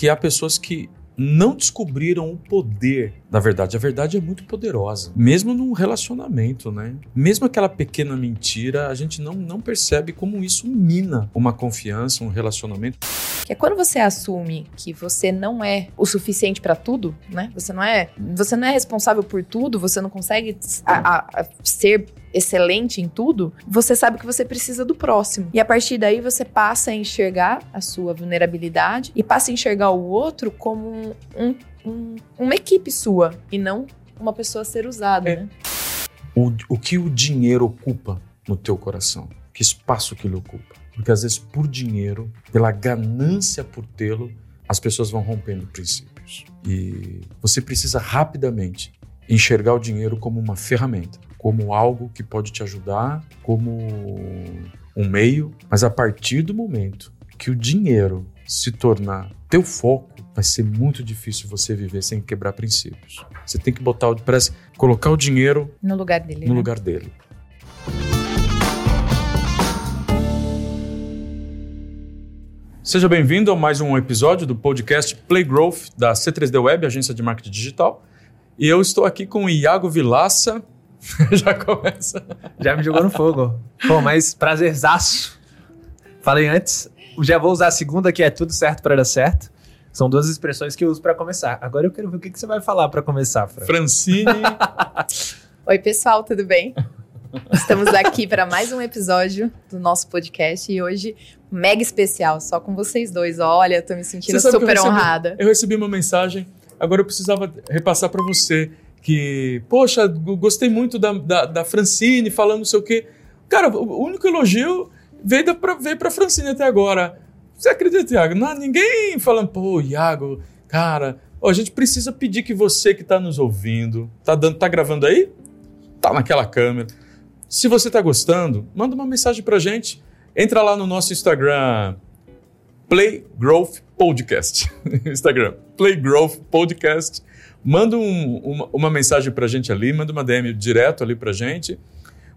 que há pessoas que não descobriram o poder da verdade. A verdade é muito poderosa, mesmo num relacionamento, né? Mesmo aquela pequena mentira, a gente não, não percebe como isso mina uma confiança, um relacionamento. Que é quando você assume que você não é o suficiente para tudo, né? Você não é, você não é responsável por tudo, você não consegue a, a, a ser excelente em tudo, você sabe que você precisa do próximo. E a partir daí você passa a enxergar a sua vulnerabilidade e passa a enxergar o outro como um, um, uma equipe sua e não uma pessoa a ser usada, É. né? O, o que o dinheiro ocupa no teu coração? Que espaço que ele ocupa? Porque às vezes por dinheiro, pela ganância por tê-lo, as pessoas vão rompendo princípios. E você precisa rapidamente enxergar o dinheiro como uma ferramenta, como algo que pode te ajudar, como um meio, mas a partir do momento que o dinheiro se tornar teu foco, vai ser muito difícil você viver sem quebrar princípios. Você tem que botar, o- parece, colocar o dinheiro No lugar dele. no né? lugar dele. Seja bem-vindo a mais um episódio do podcast Play Growth da C3D Web, agência de marketing digital. E eu estou aqui com o Iago Vilaça. Já começa. Já me jogou no fogo. Pô, mas prazerzaço. Falei antes, já vou usar a segunda, que é tudo certo para dar certo. São duas expressões que eu uso para começar. Agora eu quero ver o que, que você vai falar para começar, Fran. Francine. Oi, pessoal, tudo bem? Estamos aqui para mais um episódio do nosso podcast e hoje mega especial, só com vocês dois. Olha, eu tô me sentindo que eu super recebi- honrada. Eu recebi uma mensagem, agora eu precisava repassar para você que, poxa, gostei muito da, da, da Francine falando não sei o quê. Cara, o único elogio veio, da, pra, veio pra Francine até agora. Você acredita, Iago? Não, ninguém falando, pô, Iago, cara, ó, a gente precisa pedir que você que tá nos ouvindo, tá, dando, tá gravando aí? Tá naquela câmera. Se você tá gostando, manda uma mensagem pra gente. Entra lá no nosso Instagram, Play Growth Podcast. Instagram, Play Growth Podcast. Manda um- uma, uma mensagem pra gente ali, manda uma DM direto ali pra gente.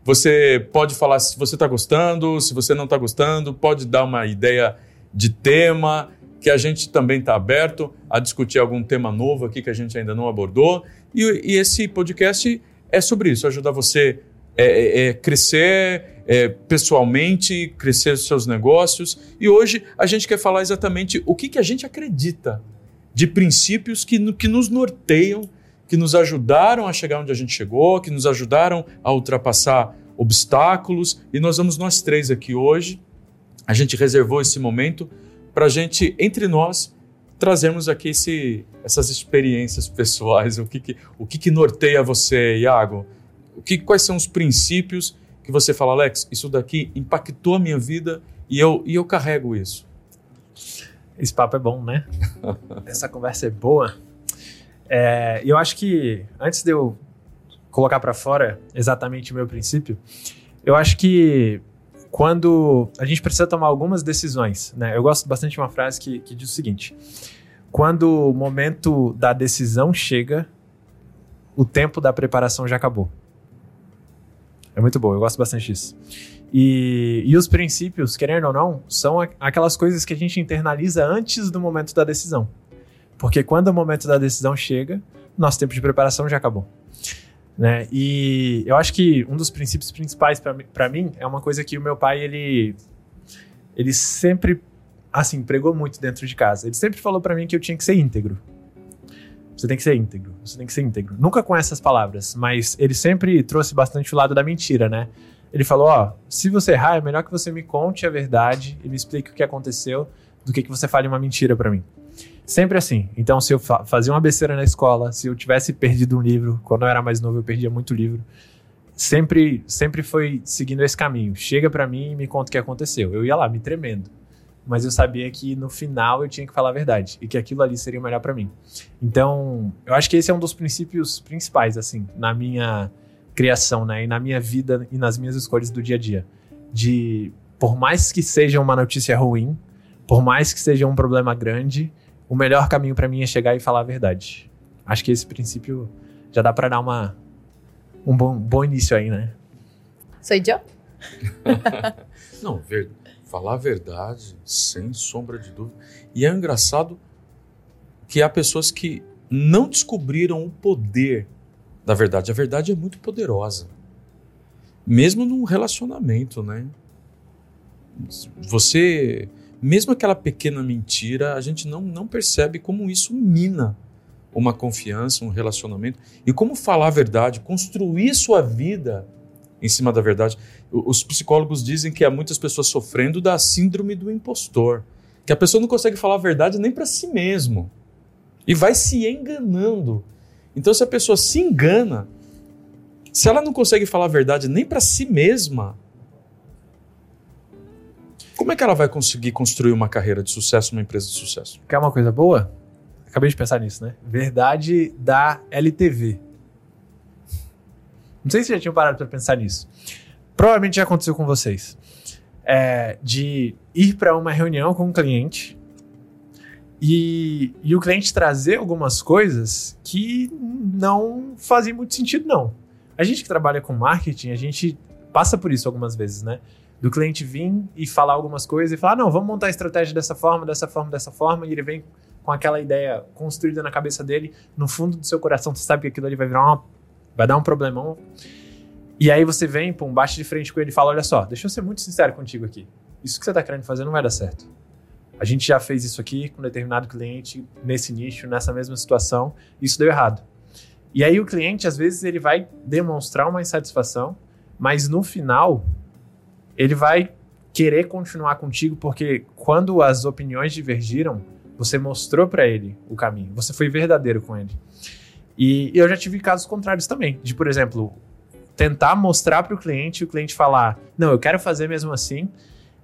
Você pode falar se você está gostando, se você não está gostando, pode dar uma ideia de tema, que a gente também está aberto a discutir algum tema novo aqui que a gente ainda não abordou. E, e esse podcast é sobre isso, ajudar você é, é, é, crescer é, pessoalmente, crescer os seus negócios. E hoje a gente quer falar exatamente o que, que a gente acredita de princípios que, que nos norteiam, que nos ajudaram a chegar onde a gente chegou, que nos ajudaram a ultrapassar obstáculos. E nós vamos nós três aqui hoje. A gente reservou esse momento para a gente, entre nós, trazermos aqui esse, essas experiências pessoais. O que, que, o que, que norteia você, Iago? O que, quais são os princípios que você fala, Alex, isso daqui impactou a minha vida e eu, e eu carrego isso? Esse papo é bom, né? Essa conversa é boa. É, E eu acho que, antes de eu colocar para fora exatamente o meu princípio, eu acho que quando a gente precisa tomar algumas decisões, né? Eu gosto bastante de uma frase que, que diz o seguinte: quando o momento da decisão chega, o tempo da preparação já acabou. É muito bom, eu gosto bastante disso. E, e os princípios, querendo ou não, são aquelas coisas que a gente internaliza antes do momento da decisão. Porque quando o momento da decisão chega, nosso tempo de preparação já acabou. Né? E eu acho que um dos princípios principais para mim é uma coisa que o meu pai, ele, ele sempre, assim, pregou muito dentro de casa. Ele sempre falou para mim que eu tinha que ser íntegro. Você tem que ser íntegro, você tem que ser íntegro. Nunca com essas palavras, mas ele sempre trouxe bastante o lado da mentira, né? Ele falou: Ó, se você errar, é melhor que você me conte a verdade e me explique o que aconteceu do que que você fale uma mentira pra mim. Sempre assim. Então, se eu fa fazia uma besteira na escola, se eu tivesse perdido um livro, quando eu era mais novo eu perdia muito livro, sempre, sempre foi seguindo esse caminho. Chega pra mim e me conta o que aconteceu. Eu ia lá, me tremendo. Mas eu sabia que no final eu tinha que falar a verdade e que aquilo ali seria o melhor pra mim. Então, eu acho que esse é um dos princípios principais, assim, na minha criação, né? E na minha vida e nas minhas escolhas do dia a dia. De, por mais que seja uma notícia ruim, por mais que seja um problema grande, o melhor caminho pra mim é chegar e falar a verdade. Acho que esse princípio já dá pra dar uma, um bom, bom início aí, né? Sou eu? Não, ver- falar a verdade, sem sombra de dúvida. E é engraçado que há pessoas que não descobriram o poder da verdade. A verdade é muito poderosa. Mesmo num relacionamento, né? Você, mesmo aquela pequena mentira, a gente não, não percebe como isso mina uma confiança, um relacionamento. E como falar a verdade, construir sua vida em cima da verdade. Os psicólogos dizem que há muitas pessoas sofrendo da síndrome do impostor, que a pessoa não consegue falar a verdade nem para si mesmo e vai se enganando. Então, se a pessoa se engana, se ela não consegue falar a verdade nem para si mesma, como é que ela vai conseguir construir uma carreira de sucesso, uma empresa de sucesso? Quer uma coisa boa? Acabei de pensar nisso, né? Verdade da LTV. Não sei se já tinham parado para pensar nisso. Provavelmente já aconteceu com vocês. É, de ir para uma reunião com um cliente e, e o cliente trazer algumas coisas que não fazem muito sentido, não. A gente que trabalha com marketing, a gente passa por isso algumas vezes, né? Do cliente vir e falar algumas coisas e falar, não, vamos montar a estratégia dessa forma, dessa forma, dessa forma, e ele vem com aquela ideia construída na cabeça dele, no fundo do seu coração, você sabe que aquilo ali vai virar uma vai dar um problemão. E aí você vem, pum, bate de frente com ele e fala: Olha só, deixa eu ser muito sincero contigo aqui. Isso que você está querendo fazer não vai dar certo. A gente já fez isso aqui com um determinado cliente, nesse nicho, nessa mesma situação, isso deu errado. E aí o cliente, às vezes, ele vai demonstrar uma insatisfação, mas no final, ele vai querer continuar contigo, porque quando as opiniões divergiram, você mostrou para ele o caminho, você foi verdadeiro com ele. E eu já tive casos contrários também, de, por exemplo, tentar mostrar para o cliente e o cliente falar: Não, eu quero fazer mesmo assim.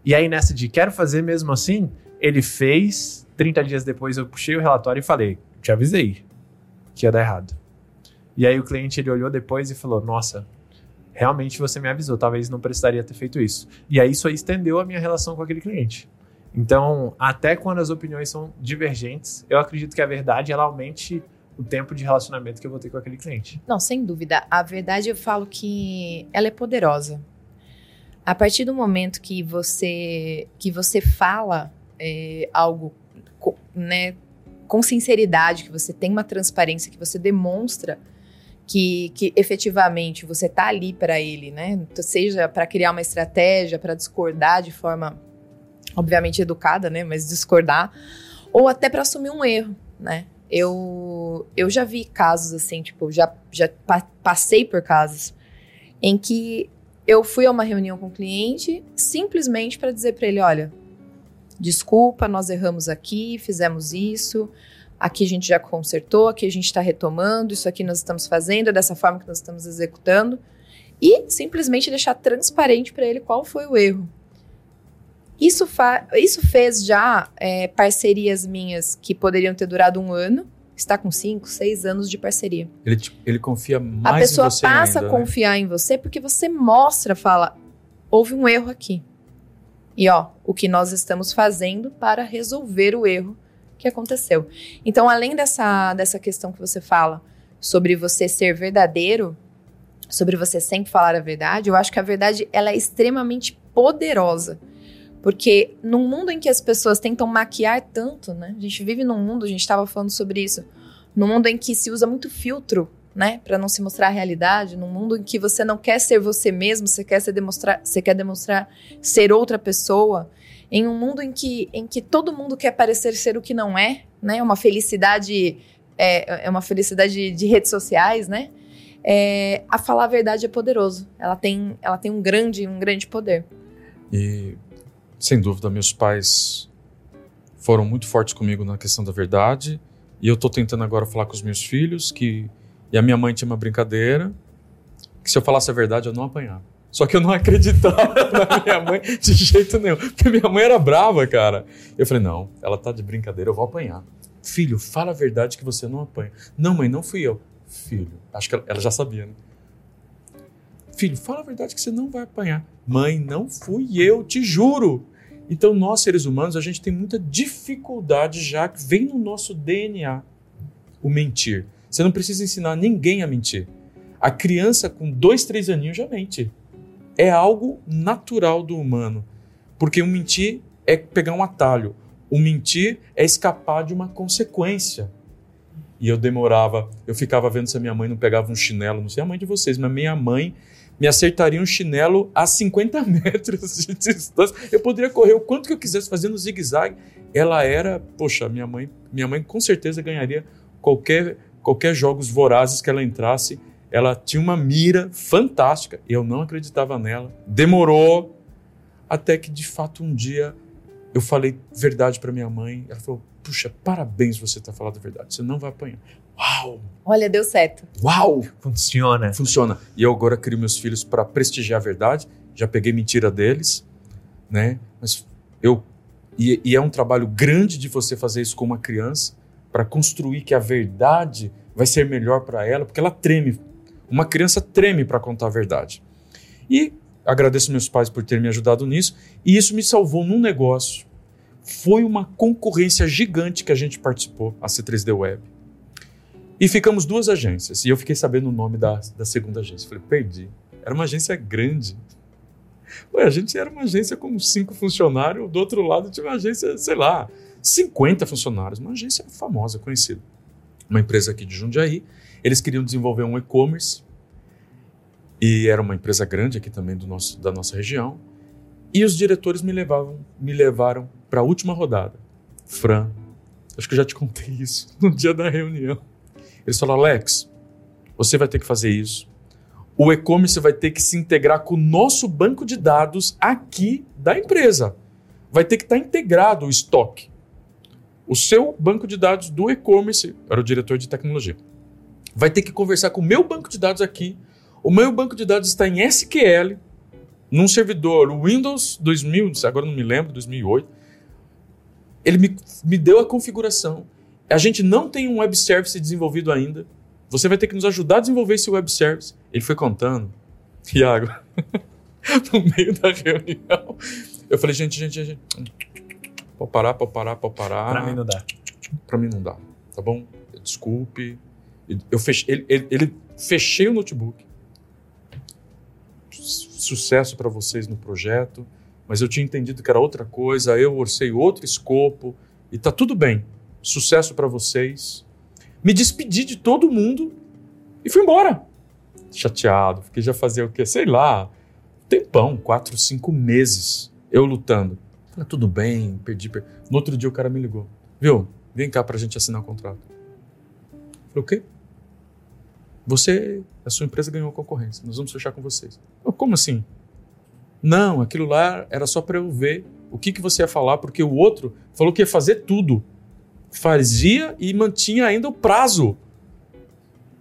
E aí, nessa de quero fazer mesmo assim, ele fez. 30 dias depois, eu puxei o relatório e falei: Te avisei que ia dar errado. E aí, o cliente ele olhou depois e falou: Nossa, realmente você me avisou, talvez não precisaria ter feito isso. E aí, isso aí estendeu a minha relação com aquele cliente. Então, até quando as opiniões são divergentes, eu acredito que a verdade ela aumente o tempo de relacionamento que eu vou ter com aquele cliente. Não, sem dúvida. A verdade eu falo que ela é poderosa. A partir do momento que você que você fala é, algo, né, com sinceridade, que você tem uma transparência, que você demonstra que, que efetivamente você está ali para ele, né? Seja para criar uma estratégia, para discordar de forma, obviamente educada, né? Mas discordar, ou até para assumir um erro, né? Eu, eu já vi casos assim, tipo, já, já pa passei por casos em que eu fui a uma reunião com o cliente simplesmente para dizer para ele: olha, desculpa, nós erramos aqui, fizemos isso, aqui a gente já consertou, aqui a gente está retomando, isso aqui nós estamos fazendo, é dessa forma que nós estamos executando. E simplesmente deixar transparente para ele qual foi o erro. Isso, isso fez já é, parcerias minhas que poderiam ter durado um ano. Está com cinco, seis anos de parceria. Ele, ele confia mais em você A pessoa passa ainda, a confiar né? em você porque você mostra, fala, houve um erro aqui. E ó, o que nós estamos fazendo para resolver o erro que aconteceu. Então, além dessa, dessa questão que você fala sobre você ser verdadeiro, sobre você sempre falar a verdade, eu acho que a verdade ela é extremamente poderosa. Porque num mundo em que as pessoas tentam maquiar tanto, né? A gente vive num mundo, a gente estava falando sobre isso, num mundo em que se usa muito filtro, né, para não se mostrar a realidade, num mundo em que você não quer ser você mesmo, você quer se demonstrar, você quer demonstrar ser outra pessoa, em um mundo em que, em que todo mundo quer parecer ser o que não é, né? Uma felicidade é, é uma felicidade de redes sociais, né? É, a falar a verdade é poderoso. Ela tem, ela tem um grande, um grande poder. E sem dúvida, meus pais foram muito fortes comigo na questão da verdade. E eu estou tentando agora falar com os meus filhos que. E a minha mãe tinha uma brincadeira que se eu falasse a verdade eu não apanhava. Só que eu não acreditava na minha mãe de jeito nenhum. Porque minha mãe era brava, cara. Eu falei, não, ela tá de brincadeira, eu vou apanhar. Filho, fala a verdade que você não apanha. Não, mãe, não fui eu. Filho, acho que ela, já sabia, né? Filho, fala a verdade que você não vai apanhar. Mãe, não fui eu, te juro. Então, nós seres humanos, a gente tem muita dificuldade já que vem no nosso DNA o mentir. Você não precisa ensinar ninguém a mentir. A criança com dois, três aninhos já mente. É algo natural do humano. Porque o mentir é pegar um atalho. O mentir é escapar de uma consequência. E eu demorava, eu ficava vendo se a minha mãe não pegava um chinelo, não sei a mãe de vocês, mas minha mãe me acertaria um chinelo a 50 metros de distância. Eu poderia correr o quanto que eu quisesse fazendo zigue-zague. Ela era, poxa, minha mãe, minha mãe com certeza ganharia qualquer qualquer jogos vorazes que ela entrasse. Ela tinha uma mira fantástica. Eu não acreditava nela. Demorou até que de fato um dia eu falei verdade para minha mãe. Ela falou: Puxa, parabéns você ter falado a verdade. Você não vai apanhar. Uau! Olha, deu certo. Uau! Funciona. Funciona. E eu agora crio meus filhos para prestigiar a verdade. Já peguei mentira deles, né? Mas eu. E, e é um trabalho grande de você fazer isso com uma criança para construir que a verdade vai ser melhor para ela, porque ela treme. Uma criança treme para contar a verdade. E agradeço meus pais por terem me ajudado nisso, e isso me salvou num negócio. Foi uma concorrência gigante que a gente participou, a C3D Web. E ficamos duas agências, e eu fiquei sabendo o nome da, da segunda agência. Falei, perdi. Era uma agência grande. Ué, a gente era uma agência com cinco funcionários, do outro lado tinha uma agência, sei lá, 50 funcionários, uma agência famosa, conhecida. Uma empresa aqui de Jundiaí. Eles queriam desenvolver um e-commerce e era uma empresa grande aqui também do nosso, da nossa região. E os diretores me, levavam, me levaram para a última rodada. Fran, acho que eu já te contei isso no dia da reunião. Eles falaram, Alex, você vai ter que fazer isso. O e-commerce vai ter que se integrar com o nosso banco de dados aqui da empresa. Vai ter que estar integrado o estoque. O seu banco de dados do e-commerce, era o diretor de tecnologia, vai ter que conversar com o meu banco de dados aqui o meu banco de dados está em SQL, num servidor Windows 2000, agora não me lembro, 2008. Ele me, me deu a configuração. A gente não tem um web service desenvolvido ainda. Você vai ter que nos ajudar a desenvolver esse web service. Ele foi contando. Tiago, no meio da reunião, eu falei, gente, gente, gente, pode parar, pode parar, pode parar. Pra mim não dá. Pra mim não dá, tá bom? Desculpe. Eu fechei, ele, ele, ele fechei o notebook sucesso para vocês no projeto, mas eu tinha entendido que era outra coisa, eu orcei outro escopo e tá tudo bem. Sucesso para vocês. Me despedi de todo mundo e fui embora. Chateado, porque já fazia o quê? Sei lá, tempão, quatro, cinco meses eu lutando. Falei, tudo bem, perdi, perdi. No outro dia o cara me ligou. Viu? Vem cá pra gente assinar o contrato. Falei, o quê? Você, a sua empresa ganhou concorrência, nós vamos fechar com vocês. Como assim? Não, aquilo lá era só para eu ver o que, que você ia falar, porque o outro falou que ia fazer tudo. Fazia e mantinha ainda o prazo.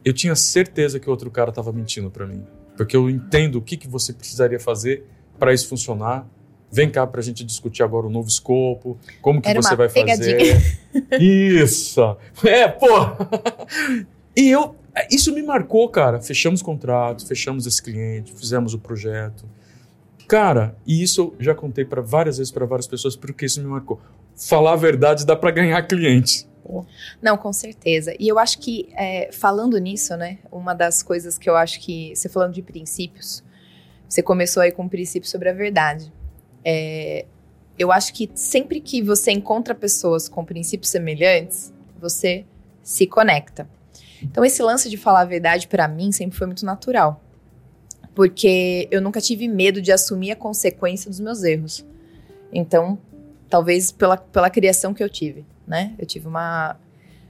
Eu tinha certeza que o outro cara estava mentindo para mim, porque eu entendo o que, que você precisaria fazer para isso funcionar. Vem cá para a gente discutir agora o novo escopo, como que Era você vai pegadinha. fazer. Isso! É, pô! E eu isso me marcou, cara. Fechamos contratos, fechamos esse cliente, fizemos o projeto. Cara, e isso eu já contei para várias vezes para várias pessoas porque isso me marcou. Falar a verdade dá para ganhar clientes. Não, com certeza. E eu acho que, é, falando nisso, né, uma das coisas que eu acho que, você falando de princípios, você começou aí com um princípio sobre a verdade. É, eu acho que sempre que você encontra pessoas com princípios semelhantes, você se conecta. Então, esse lance de falar a verdade para mim sempre foi muito natural. Porque eu nunca tive medo de assumir a consequência dos meus erros. Então, talvez pela, pela criação que eu tive, né? Eu tive uma,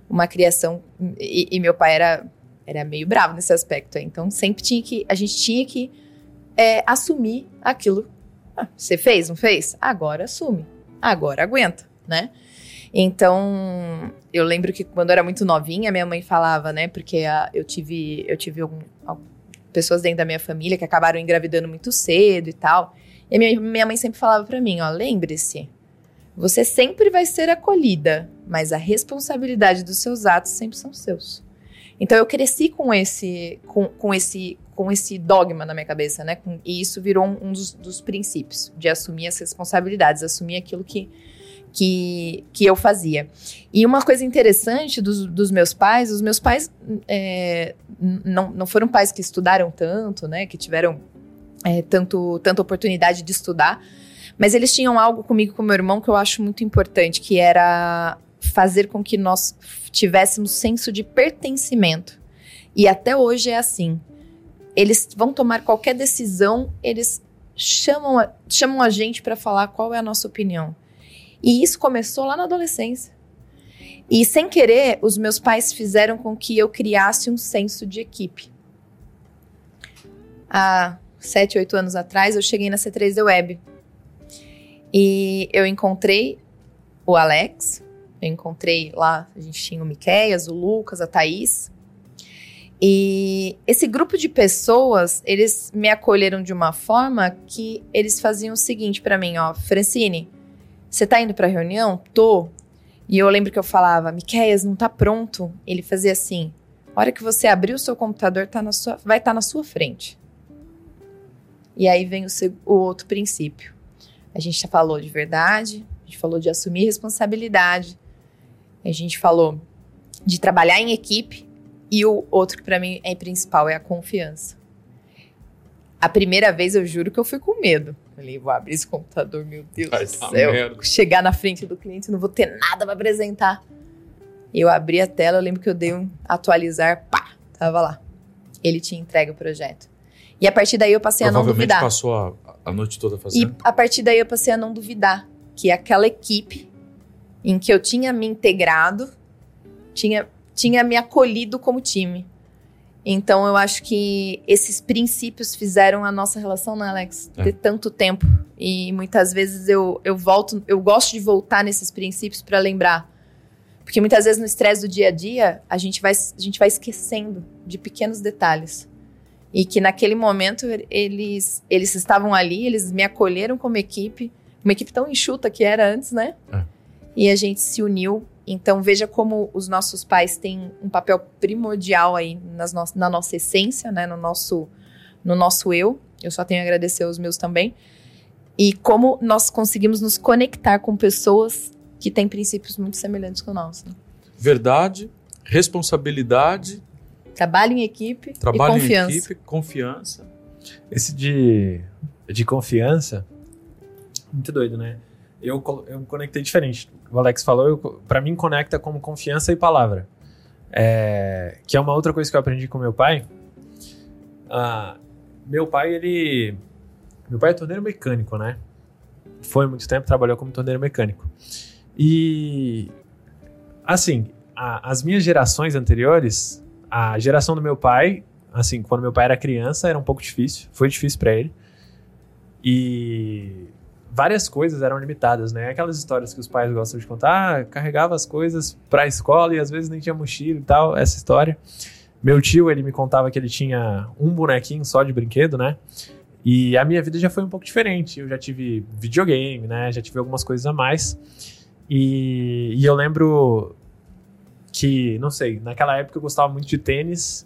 uma criação e, e meu pai era, era meio bravo nesse aspecto. Então, sempre tinha que, a gente tinha que é, assumir aquilo. Ah, você fez, não fez? Agora assume. Agora aguenta, né? Então, eu lembro que quando eu era muito novinha, minha mãe falava, né? Porque a, eu tive, eu tive algum, algum, pessoas dentro da minha família que acabaram engravidando muito cedo e tal. E minha, minha mãe sempre falava para mim, ó, lembre-se, você sempre vai ser acolhida, mas a responsabilidade dos seus atos sempre são seus. Então eu cresci com esse, com, com esse, com esse dogma na minha cabeça, né? E isso virou um, um dos, dos princípios de assumir as responsabilidades, assumir aquilo que que, que eu fazia. E uma coisa interessante dos, dos meus pais, os meus pais é, não, não foram pais que estudaram tanto, né? Que tiveram é, tanto, tanta oportunidade de estudar. Mas eles tinham algo comigo, com meu irmão, que eu acho muito importante, que era fazer com que nós tivéssemos senso de pertencimento. E até hoje é assim. Eles vão tomar qualquer decisão, eles chamam a, chamam a gente para falar qual é a nossa opinião. E isso começou lá na adolescência. E sem querer, os meus pais fizeram com que eu criasse um senso de equipe. Há sete, oito anos atrás, eu cheguei na C3D Web. E eu encontrei o Alex, eu encontrei lá, a gente tinha o Miqueias, o Lucas, a Thaís. E esse grupo de pessoas, eles me acolheram de uma forma que eles faziam o seguinte para mim, ó, Francine, você tá indo pra reunião? Tô. E eu lembro que eu falava, Miqueias, não tá pronto. Ele fazia assim, a hora que você abrir o seu computador, tá na sua, vai estar tá na sua frente. E aí vem o, o outro princípio. A gente já falou de verdade, a gente falou de assumir responsabilidade, a gente falou de trabalhar em equipe e o outro que para mim é principal é a confiança. A primeira vez eu juro que eu fui com medo. Falei, vou abrir esse computador, meu Deus Ai, do tá céu. Merda. Chegar na frente do cliente, não vou ter nada para apresentar. Eu abri a tela, eu lembro que eu dei um atualizar, pá, tava lá. Ele tinha entregue o projeto. E a partir daí eu passei a não duvidar. passou a, a noite toda fazendo. E a partir daí eu passei a não duvidar que aquela equipe em que eu tinha me integrado, tinha, tinha me acolhido como time. Então eu acho que esses princípios fizeram a nossa relação, né, Alex, é. ter tanto tempo. E muitas vezes eu, eu volto, eu gosto de voltar nesses princípios para lembrar. Porque muitas vezes no estresse do dia a dia, a gente, vai, a gente vai esquecendo de pequenos detalhes. E que naquele momento eles, eles estavam ali, eles me acolheram como equipe, uma equipe tão enxuta que era antes, né? É. E a gente se uniu. Então veja como os nossos pais têm um papel primordial aí nas no na nossa essência, né? No nosso, no nosso eu. Eu só tenho a agradecer aos meus também. E como nós conseguimos nos conectar com pessoas que têm princípios muito semelhantes com o nosso. Verdade, responsabilidade Trabalho em equipe Trabalho e confiança. em equipe, confiança. Esse de, de confiança, muito doido, né? Eu, eu me conectei diferente. O Alex falou, para mim conecta como confiança e palavra. É, que é uma outra coisa que eu aprendi com meu pai. Ah, meu pai, ele... Meu pai é torneiro mecânico, né? Foi muito tempo, trabalhou como torneiro mecânico. E... Assim, a, as minhas gerações anteriores a geração do meu pai, assim, quando meu pai era criança, era um pouco difícil. Foi difícil para ele. E várias coisas eram limitadas, né? Aquelas histórias que os pais gostam de contar, ah, carregava as coisas para a escola e às vezes nem tinha mochila e tal, essa história. Meu tio, ele me contava que ele tinha um bonequinho só de brinquedo, né? E a minha vida já foi um pouco diferente. Eu já tive videogame, né? Já tive algumas coisas a mais. E, e eu lembro que, não sei, naquela época eu gostava muito de tênis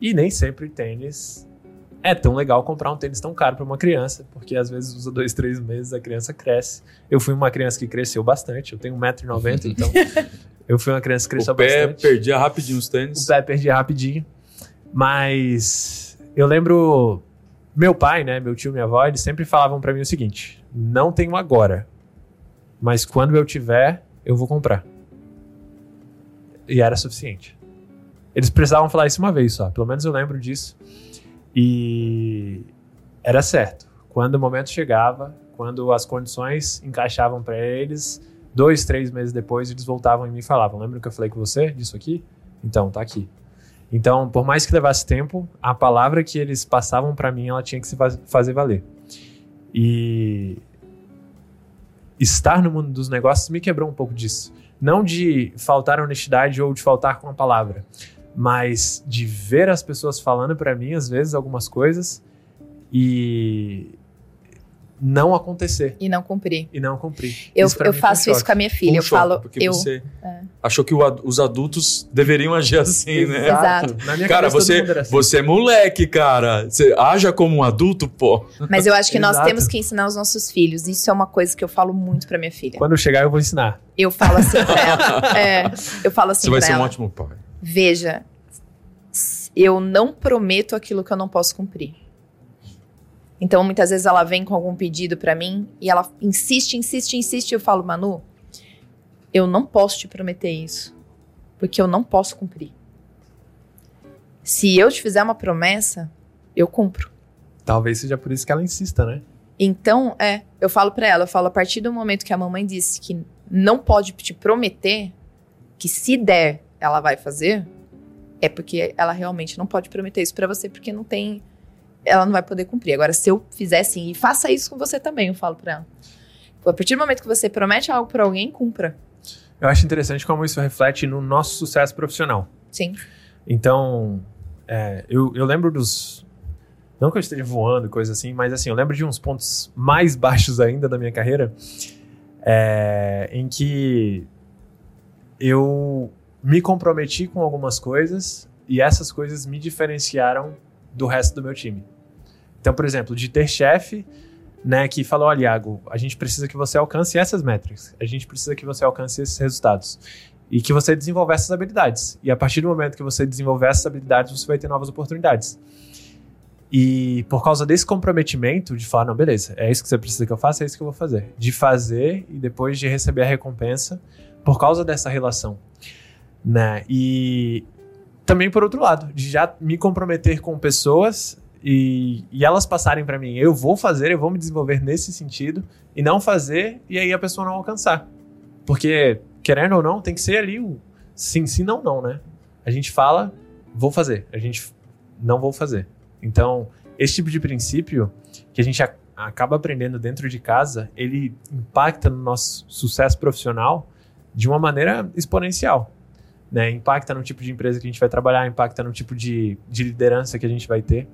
e nem sempre tênis é tão legal comprar um tênis tão caro para uma criança, porque às vezes usa dois, três meses, a criança cresce. Eu fui uma criança que cresceu bastante, eu tenho 1,90m, então eu fui uma criança que cresceu o pé bastante. perdia rapidinho os tênis. O pé perdia rapidinho. Mas eu lembro, meu pai, né, meu tio minha avó, eles sempre falavam para mim o seguinte: não tenho agora, mas quando eu tiver, eu vou comprar. E era suficiente. Eles precisavam falar isso uma vez só, pelo menos eu lembro disso. E era certo. Quando o momento chegava, quando as condições encaixavam para eles, dois, três meses depois eles voltavam e falavam: Lembra que eu falei com você disso aqui? Então, tá aqui. Então, por mais que levasse tempo, a palavra que eles passavam para mim, ela tinha que se fazer valer. E estar no mundo dos negócios me quebrou um pouco disso. Não de faltar honestidade ou de faltar com a palavra, mas de ver as pessoas falando para mim, às vezes, algumas coisas e não acontecer. E não cumprir. E não cumprir. Eu, eu faço isso com a minha filha. Um eu choque, falo. Porque eu, você é. achou que o, os adultos deveriam agir assim, né? Exato. cara, você, assim. você é moleque, cara. Você haja como um adulto, pô. Mas eu acho que nós temos que ensinar os nossos filhos. Isso é uma coisa que eu falo muito pra minha filha. Quando eu chegar, eu vou ensinar. Eu falo assim pra ela. é, eu falo assim Você vai ser ela, um ótimo pai. Veja, eu não prometo aquilo que eu não posso cumprir. Então, muitas vezes ela vem com algum pedido para mim e ela insiste, insiste, insiste. E eu falo, Manu, eu não posso te prometer isso, porque eu não posso cumprir. Se eu te fizer uma promessa, eu cumpro. Talvez seja por isso que ela insista, né? Então, é, eu falo para ela, eu falo a partir do momento que a mamãe disse que não pode te prometer que se der, ela vai fazer, é porque ela realmente não pode prometer isso para você porque não tem ela não vai poder cumprir. Agora, se eu fizer assim, e faça isso com você também, eu falo pra ela. A partir do momento que você promete algo para alguém, cumpra. Eu acho interessante como isso reflete no nosso sucesso profissional. Sim. Então, é, eu, eu lembro dos. Não que eu esteja voando, coisa assim, mas assim, eu lembro de uns pontos mais baixos ainda da minha carreira, é, em que eu me comprometi com algumas coisas e essas coisas me diferenciaram do resto do meu time. Então, por exemplo, de ter chefe né, que falou: olha, Iago, a gente precisa que você alcance essas métricas, a gente precisa que você alcance esses resultados. E que você desenvolva essas habilidades. E a partir do momento que você desenvolver essas habilidades, você vai ter novas oportunidades. E por causa desse comprometimento de falar, não, beleza, é isso que você precisa que eu faça, é isso que eu vou fazer. De fazer e depois de receber a recompensa por causa dessa relação. Né? E também por outro lado, de já me comprometer com pessoas e, e elas passarem para mim, eu vou fazer, eu vou me desenvolver nesse sentido, e não fazer, e aí a pessoa não alcançar. Porque, querendo ou não, tem que ser ali o sim, sim, não, não, né? A gente fala, vou fazer, a gente não vou fazer. Então, esse tipo de princípio que a gente acaba aprendendo dentro de casa, ele impacta no nosso sucesso profissional de uma maneira exponencial. Né? Impacta no tipo de empresa que a gente vai trabalhar, impacta no tipo de, de liderança que a gente vai ter.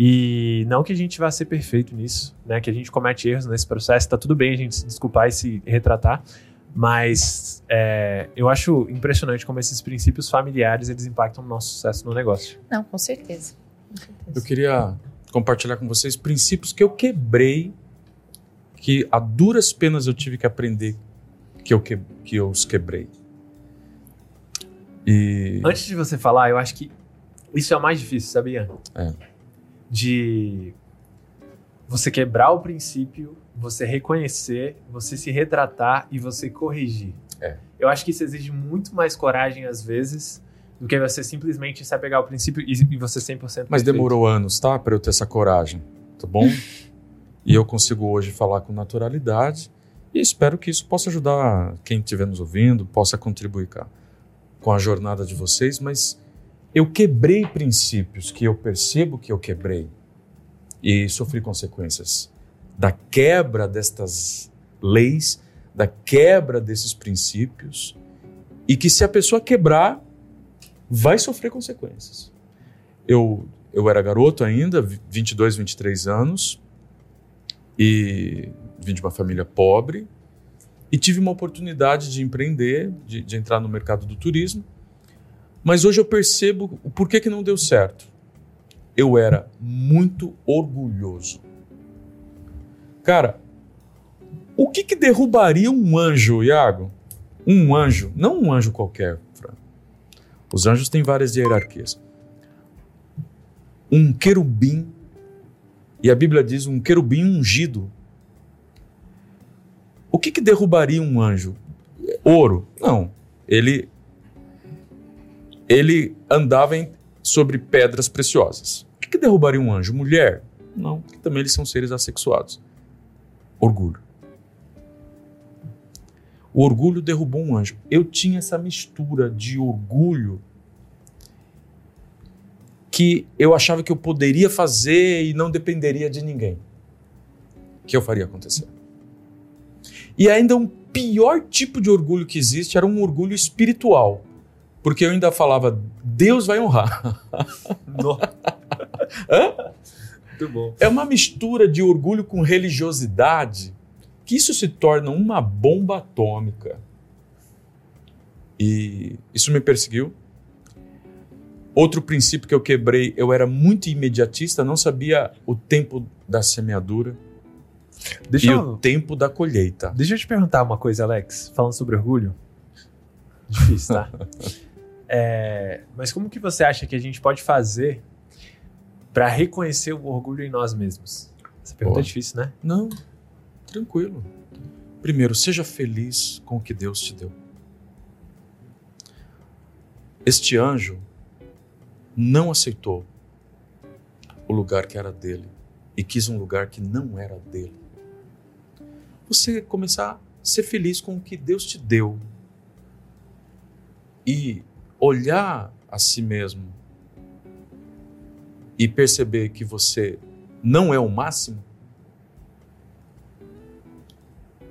E não que a gente vá ser perfeito nisso, né? Que a gente comete erros nesse processo, tá tudo bem a gente se desculpar e se retratar, mas é, eu acho impressionante como esses princípios familiares eles impactam o nosso sucesso no negócio. Não, com certeza. Com certeza. Eu queria compartilhar com vocês princípios que eu quebrei, que a duras penas eu tive que aprender que eu, que, que eu os quebrei. E... Antes de você falar, eu acho que isso é o mais difícil, sabia? É de você quebrar o princípio, você reconhecer, você se retratar e você corrigir. É. Eu acho que isso exige muito mais coragem às vezes do que você simplesmente se apegar ao princípio e, você 100% Mas perfeito. demorou anos, tá? Para eu ter essa coragem, tá bom? e eu consigo hoje falar com naturalidade e espero que isso possa ajudar quem estiver nos ouvindo, possa contribuir com a jornada de vocês, mas eu quebrei princípios que eu percebo que eu quebrei e sofri consequências da quebra destas leis, da quebra desses princípios e que se a pessoa quebrar, vai sofrer consequências. Eu, eu era garoto ainda, 22, 23 anos, e vim de uma família pobre, e tive uma oportunidade de empreender, de, de entrar no mercado do turismo, mas hoje eu percebo o porquê que não deu certo. Eu era muito orgulhoso. Cara, o que, que derrubaria um anjo, Iago? Um anjo, não um anjo qualquer. Fran. Os anjos têm várias hierarquias. Um querubim, e a Bíblia diz um querubim ungido. O que, que derrubaria um anjo? Ouro? Não. Ele ele andava em, sobre pedras preciosas. O que, que derrubaria um anjo? Mulher? Não, porque também eles são seres assexuados. Orgulho. O orgulho derrubou um anjo. Eu tinha essa mistura de orgulho que eu achava que eu poderia fazer e não dependeria de ninguém. Que eu faria acontecer. E ainda um pior tipo de orgulho que existe era um orgulho espiritual. Porque eu ainda falava, Deus vai honrar. Hã? Muito bom. É uma mistura de orgulho com religiosidade que isso se torna uma bomba atômica. E isso me perseguiu. Outro princípio que eu quebrei, eu era muito imediatista, não sabia o tempo da semeadura Deixa e eu, o tempo da colheita. deixa eu te perguntar uma coisa, Alex, falando sobre orgulho. Difícil, tá? É, mas como que você acha que a gente pode fazer para reconhecer o orgulho em nós mesmos? Essa pergunta é difícil, né? Não, tranquilo. Primeiro, seja feliz com o que Deus te deu. Este anjo não aceitou o lugar que era dele e quis um lugar que não era dele. Você começar a ser feliz com o que Deus te deu e olhar a si mesmo e perceber que você não é o máximo,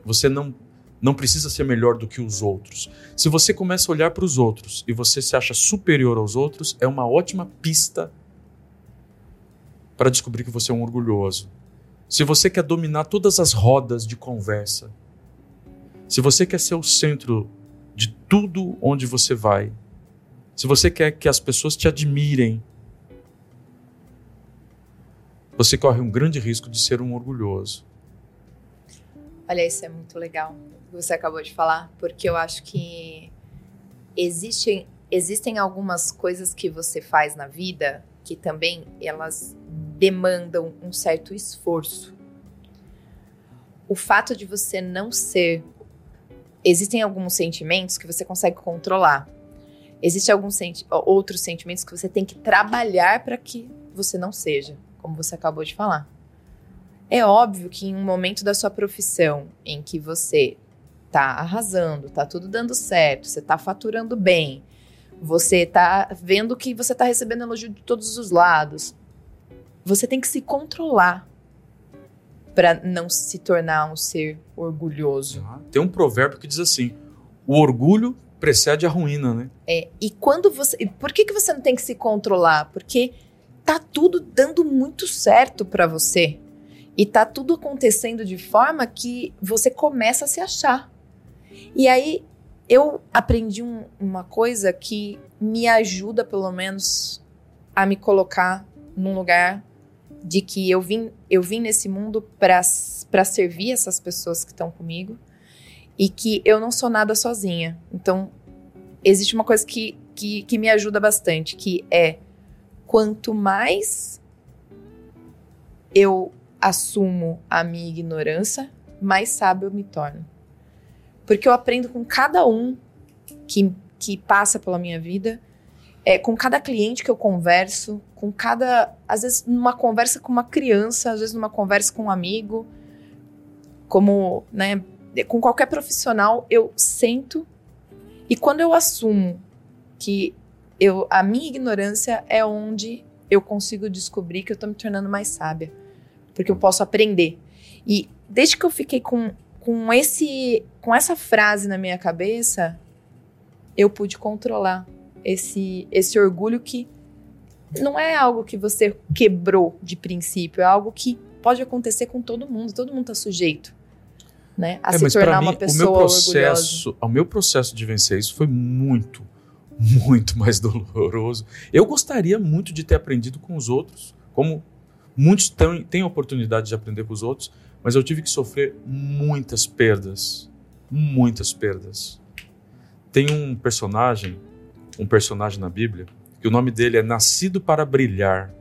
você não não precisa ser melhor do que os outros. Se você começa a olhar para os outros e você se acha superior aos outros, é uma ótima pista para descobrir que você é um orgulhoso. Se você quer dominar todas as rodas de conversa, se você quer ser o centro de tudo onde você vai, se você quer que as pessoas te admirem, você corre um grande risco de ser um orgulhoso. Olha, isso é muito legal que você acabou de falar, porque eu acho que existem, existem algumas coisas que você faz na vida que também elas demandam um certo esforço. O fato de você não ser. Existem alguns sentimentos que você consegue controlar. Existem alguns senti outros sentimentos que você tem que trabalhar para que você não seja, como você acabou de falar. É óbvio que em um momento da sua profissão em que você tá arrasando, tá tudo dando certo, você tá faturando bem, você tá vendo que você tá recebendo elogio de todos os lados, você tem que se controlar para não se tornar um ser orgulhoso. Tem um provérbio que diz assim: o orgulho precede a ruína, né? É, e quando você. Por que, que você não tem que se controlar? Porque tá tudo dando muito certo para você. E tá tudo acontecendo de forma que você começa a se achar. E aí eu aprendi um, uma coisa que me ajuda, pelo menos, a me colocar num lugar de que eu vim, eu vim nesse mundo para servir essas pessoas que estão comigo e que eu não sou nada sozinha. Então, existe uma coisa que, que, que me ajuda bastante, que é quanto mais eu assumo a minha ignorância, mais sábio eu me torno. Porque eu aprendo com cada um que, que passa pela minha vida, é, com cada cliente que eu converso, com cada. Às vezes, numa conversa com uma criança, às vezes, numa conversa com um amigo, como, né, com qualquer profissional, eu sento e quando eu assumo que eu, a minha ignorância é onde eu consigo descobrir que eu tô me tornando mais sábia, porque eu posso aprender. E desde que eu fiquei com com esse com essa frase na minha cabeça, eu pude controlar esse esse orgulho que não é algo que você quebrou de princípio, é algo que pode acontecer com todo mundo, todo mundo está sujeito. Né, a é, se tornar mim, uma pessoa o meu processo, orgulhosa. O meu processo de vencer isso foi muito, muito mais doloroso. Eu gostaria muito de ter aprendido com os outros, como muitos têm, têm oportunidade de aprender com os outros, mas eu tive que sofrer muitas perdas, muitas perdas. Tem um personagem, um personagem na Bíblia, que o nome dele é Nascido para Brilhar.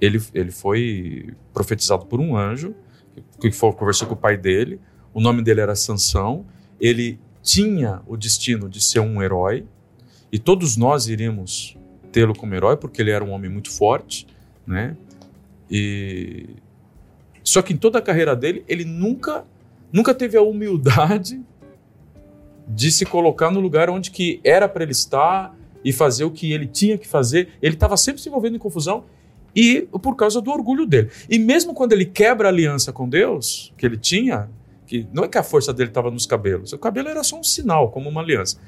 Ele, ele foi profetizado por um anjo, que foi, conversou com o pai dele. O nome dele era Sansão. Ele tinha o destino de ser um herói, e todos nós iríamos tê-lo como herói, porque ele era um homem muito forte, né? E só que em toda a carreira dele, ele nunca, nunca teve a humildade de se colocar no lugar onde que era para ele estar e fazer o que ele tinha que fazer. Ele estava sempre se envolvendo em confusão e por causa do orgulho dele. E mesmo quando ele quebra a aliança com Deus, que ele tinha, que não é que a força dele estava nos cabelos, o cabelo era só um sinal, como uma aliança.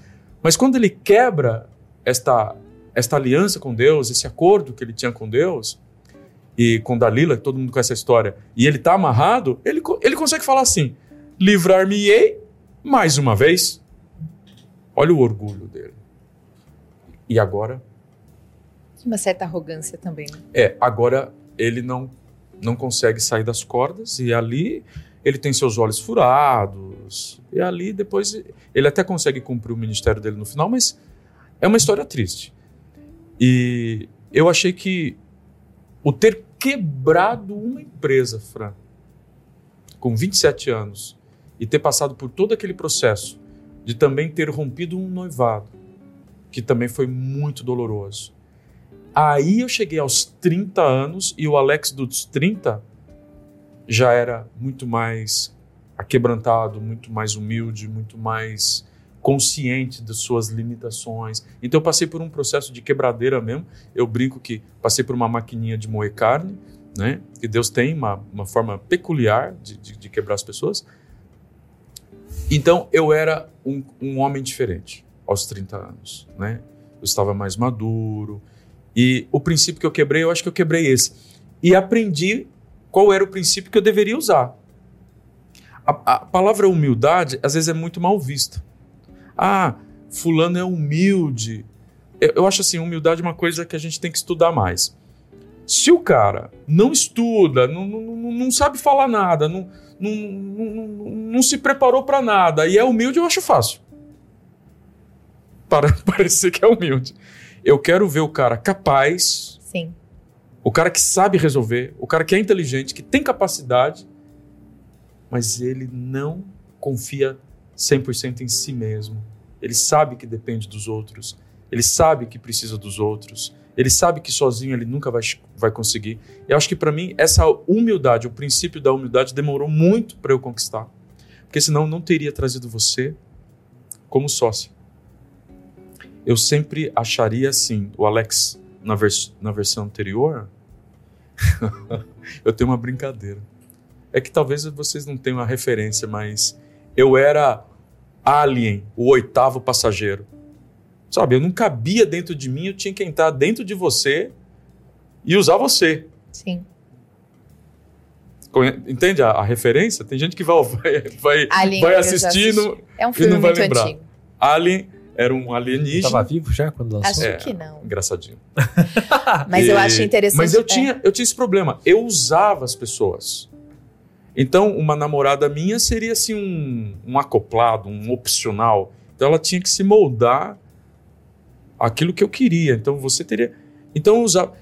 Mas quando ele quebra esta, esta aliança com Deus, esse acordo que ele tinha com Deus, e com Dalila, todo mundo conhece a história, e ele está amarrado, ele, ele consegue falar assim: livrar-me-ei mais uma vez. Olha o orgulho dele. E agora? Uma certa arrogância também. Né? É, agora ele não, não consegue sair das cordas, e ali ele tem seus olhos furados, e ali depois ele até consegue cumprir o ministério dele no final, mas é uma história triste. E eu achei que o ter quebrado uma empresa, Fran, com 27 anos, e ter passado por todo aquele processo de também ter rompido um noivado, que também foi muito doloroso. Aí eu cheguei aos 30 anos e o Alex dos 30 já era muito mais aquebrantado, muito mais humilde, muito mais consciente das suas limitações. Então eu passei por um processo de quebradeira mesmo. Eu brinco que passei por uma maquininha de moer carne, né? Que Deus tem uma, uma forma peculiar de, de, de quebrar as pessoas. Então eu era um, um homem diferente aos 30 anos, né? Eu estava mais maduro. E o princípio que eu quebrei, eu acho que eu quebrei esse. E aprendi qual era o princípio que eu deveria usar. A, a palavra humildade, às vezes, é muito mal vista. Ah, fulano é humilde. Eu, eu acho assim, humildade é uma coisa que a gente tem que estudar mais. Se o cara não estuda, não, não, não sabe falar nada, não, não, não, não se preparou para nada e é humilde, eu acho fácil. Para parecer que é humilde. Eu quero ver o cara capaz. Sim. O cara que sabe resolver, o cara que é inteligente, que tem capacidade, mas ele não confia 100% em si mesmo. Ele sabe que depende dos outros. Ele sabe que precisa dos outros. Ele sabe que sozinho ele nunca vai, vai conseguir. Eu acho que para mim essa humildade, o princípio da humildade demorou muito para eu conquistar. Porque senão não teria trazido você como sócio. Eu sempre acharia assim, o Alex na, vers na versão anterior, eu tenho uma brincadeira. É que talvez vocês não tenham a referência, mas eu era alien, o oitavo passageiro. Sabe, eu não cabia dentro de mim, eu tinha que entrar dentro de você e usar você. Sim. Entende a, a referência? Tem gente que vai, vai, Alien, vai assistindo é um filme e não vai lembrar. Antigo. Alien era um alienígena. Estava vivo já quando lançou? Acho é, que não. Engraçadinho. Mas e, eu acho interessante. Mas eu, é. tinha, eu tinha esse problema. Eu usava as pessoas. Então, uma namorada minha seria assim um, um acoplado, um opcional. Então, ela tinha que se moldar aquilo que eu queria. Então, você teria. Então, eu usava.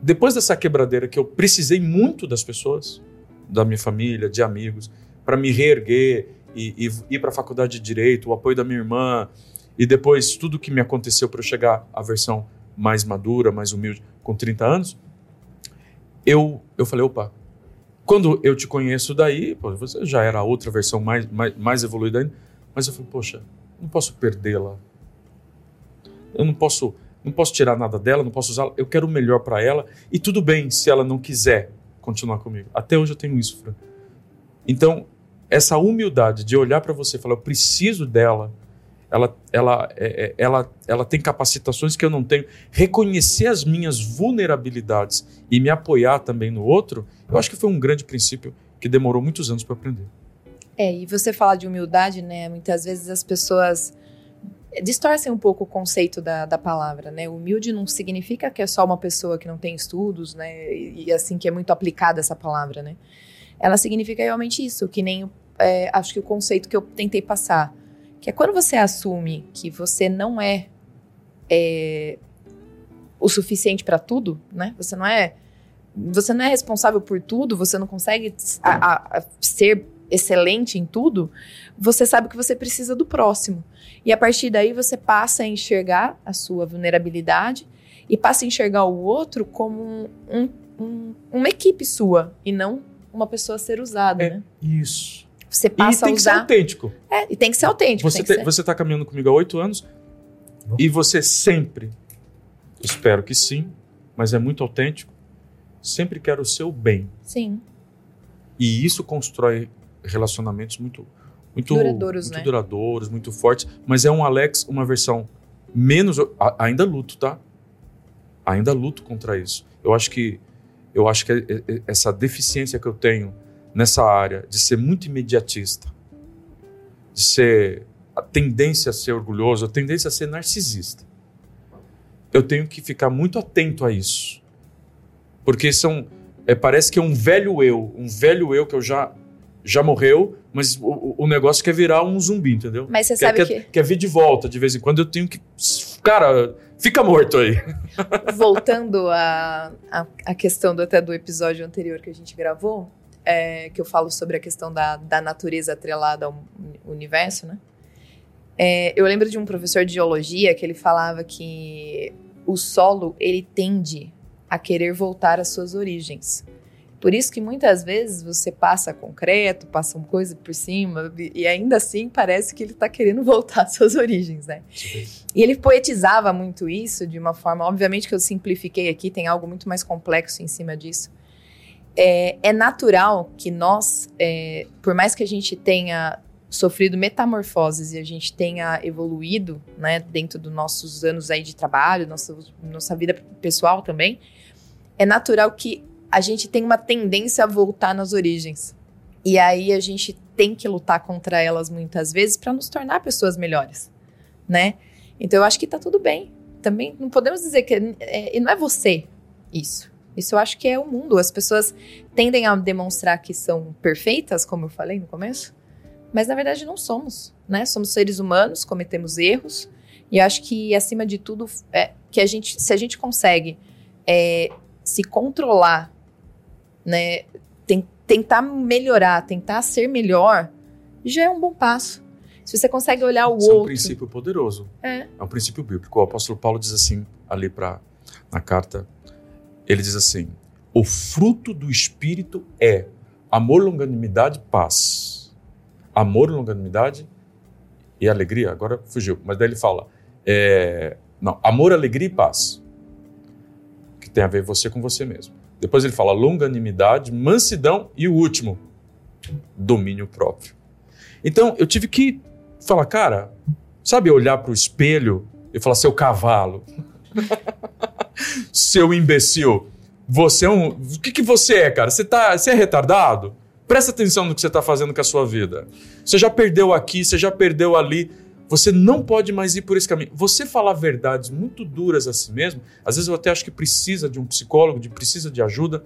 Depois dessa quebradeira que eu precisei muito das pessoas, da minha família, de amigos, para me reerguer e, e ir para a faculdade de direito, o apoio da minha irmã, e depois tudo que me aconteceu para eu chegar à versão mais madura, mais humilde, com 30 anos, eu, eu falei: opa, quando eu te conheço daí, pô, você já era outra versão mais, mais, mais evoluída ainda, mas eu falei, poxa, não posso perdê-la. Eu não posso, não posso tirar nada dela, não posso usá-la. Eu quero o melhor para ela e tudo bem se ela não quiser continuar comigo. Até hoje eu tenho isso, Fran. Então, essa humildade de olhar para você e falar, eu preciso dela, ela, ela, é, é, ela, ela tem capacitações que eu não tenho. Reconhecer as minhas vulnerabilidades e me apoiar também no outro, eu acho que foi um grande princípio que demorou muitos anos para aprender. É, e você fala de humildade, né? Muitas vezes as pessoas distorcem um pouco o conceito da, da palavra, né? Humilde não significa que é só uma pessoa que não tem estudos, né? E, e assim que é muito aplicada essa palavra, né? Ela significa realmente isso, que nem é, acho que o conceito que eu tentei passar que é quando você assume que você não é, é o suficiente para tudo, né? Você não é você não é responsável por tudo, você não consegue a, a, a ser excelente em tudo, você sabe que você precisa do próximo. E a partir daí você passa a enxergar a sua vulnerabilidade e passa a enxergar o outro como um, um, uma equipe sua e não uma pessoa a ser usada, é, né? Isso. Você passa e tem a usar. que ser autêntico. É, e tem que ser autêntico. Você, te, ser. você tá caminhando comigo há oito anos e você sempre, espero que sim, mas é muito autêntico, sempre quer o seu bem. Sim. E isso constrói relacionamentos muito muito duradouros, muito né? duradouros, muito fortes, mas é um Alex uma versão menos ainda luto, tá? Ainda luto contra isso. Eu acho que eu acho que é, é, essa deficiência que eu tenho nessa área de ser muito imediatista, de ser a tendência a ser orgulhoso, a tendência a ser narcisista. Eu tenho que ficar muito atento a isso, porque são é, parece que é um velho eu, um velho eu que eu já já morreu, mas o, o negócio quer virar um zumbi, entendeu? Mas você quer, sabe quer, que quer vir de volta de vez em quando. Eu tenho que cara, fica morto aí. Voltando à a, a, a, questão do, até do episódio anterior que a gente gravou, é, que eu falo sobre a questão da, da natureza atrelada ao universo, né? É, eu lembro de um professor de geologia que ele falava que o solo ele tende a querer voltar às suas origens. Por isso que muitas vezes você passa concreto, passa uma coisa por cima, e ainda assim parece que ele está querendo voltar às suas origens, né? E ele poetizava muito isso de uma forma, obviamente que eu simplifiquei aqui, tem algo muito mais complexo em cima disso. É, é natural que nós, é, por mais que a gente tenha sofrido metamorfoses e a gente tenha evoluído, né, dentro dos nossos anos aí de trabalho, nossa, nossa vida pessoal também, é natural que a gente tem uma tendência a voltar nas origens. E aí a gente tem que lutar contra elas muitas vezes para nos tornar pessoas melhores, né? Então eu acho que tá tudo bem. Também não podemos dizer que é, e não é você isso. Isso eu acho que é o mundo. As pessoas tendem a demonstrar que são perfeitas, como eu falei no começo, mas na verdade não somos, né? Somos seres humanos, cometemos erros. E acho que acima de tudo é que a gente, se a gente consegue é, se controlar né, tem, tentar melhorar, tentar ser melhor, já é um bom passo. Se você consegue olhar o Isso outro. É um princípio poderoso. É. É um princípio bíblico. O apóstolo Paulo diz assim, ali pra, na carta, ele diz assim: o fruto do espírito é amor, longanimidade, paz. Amor, longanimidade e alegria. Agora fugiu, mas daí ele fala: é, não, amor, alegria e paz. Que tem a ver você com você mesmo. Depois ele fala longanimidade, mansidão e o último, domínio próprio. Então eu tive que falar, cara, sabe, olhar para o espelho e falar, seu cavalo, seu imbecil, você é um. O que, que você é, cara? Você, tá, você é retardado? Presta atenção no que você está fazendo com a sua vida. Você já perdeu aqui, você já perdeu ali. Você não pode mais ir por esse caminho. Você falar verdades muito duras a si mesmo, às vezes eu até acho que precisa de um psicólogo, de precisa de ajuda,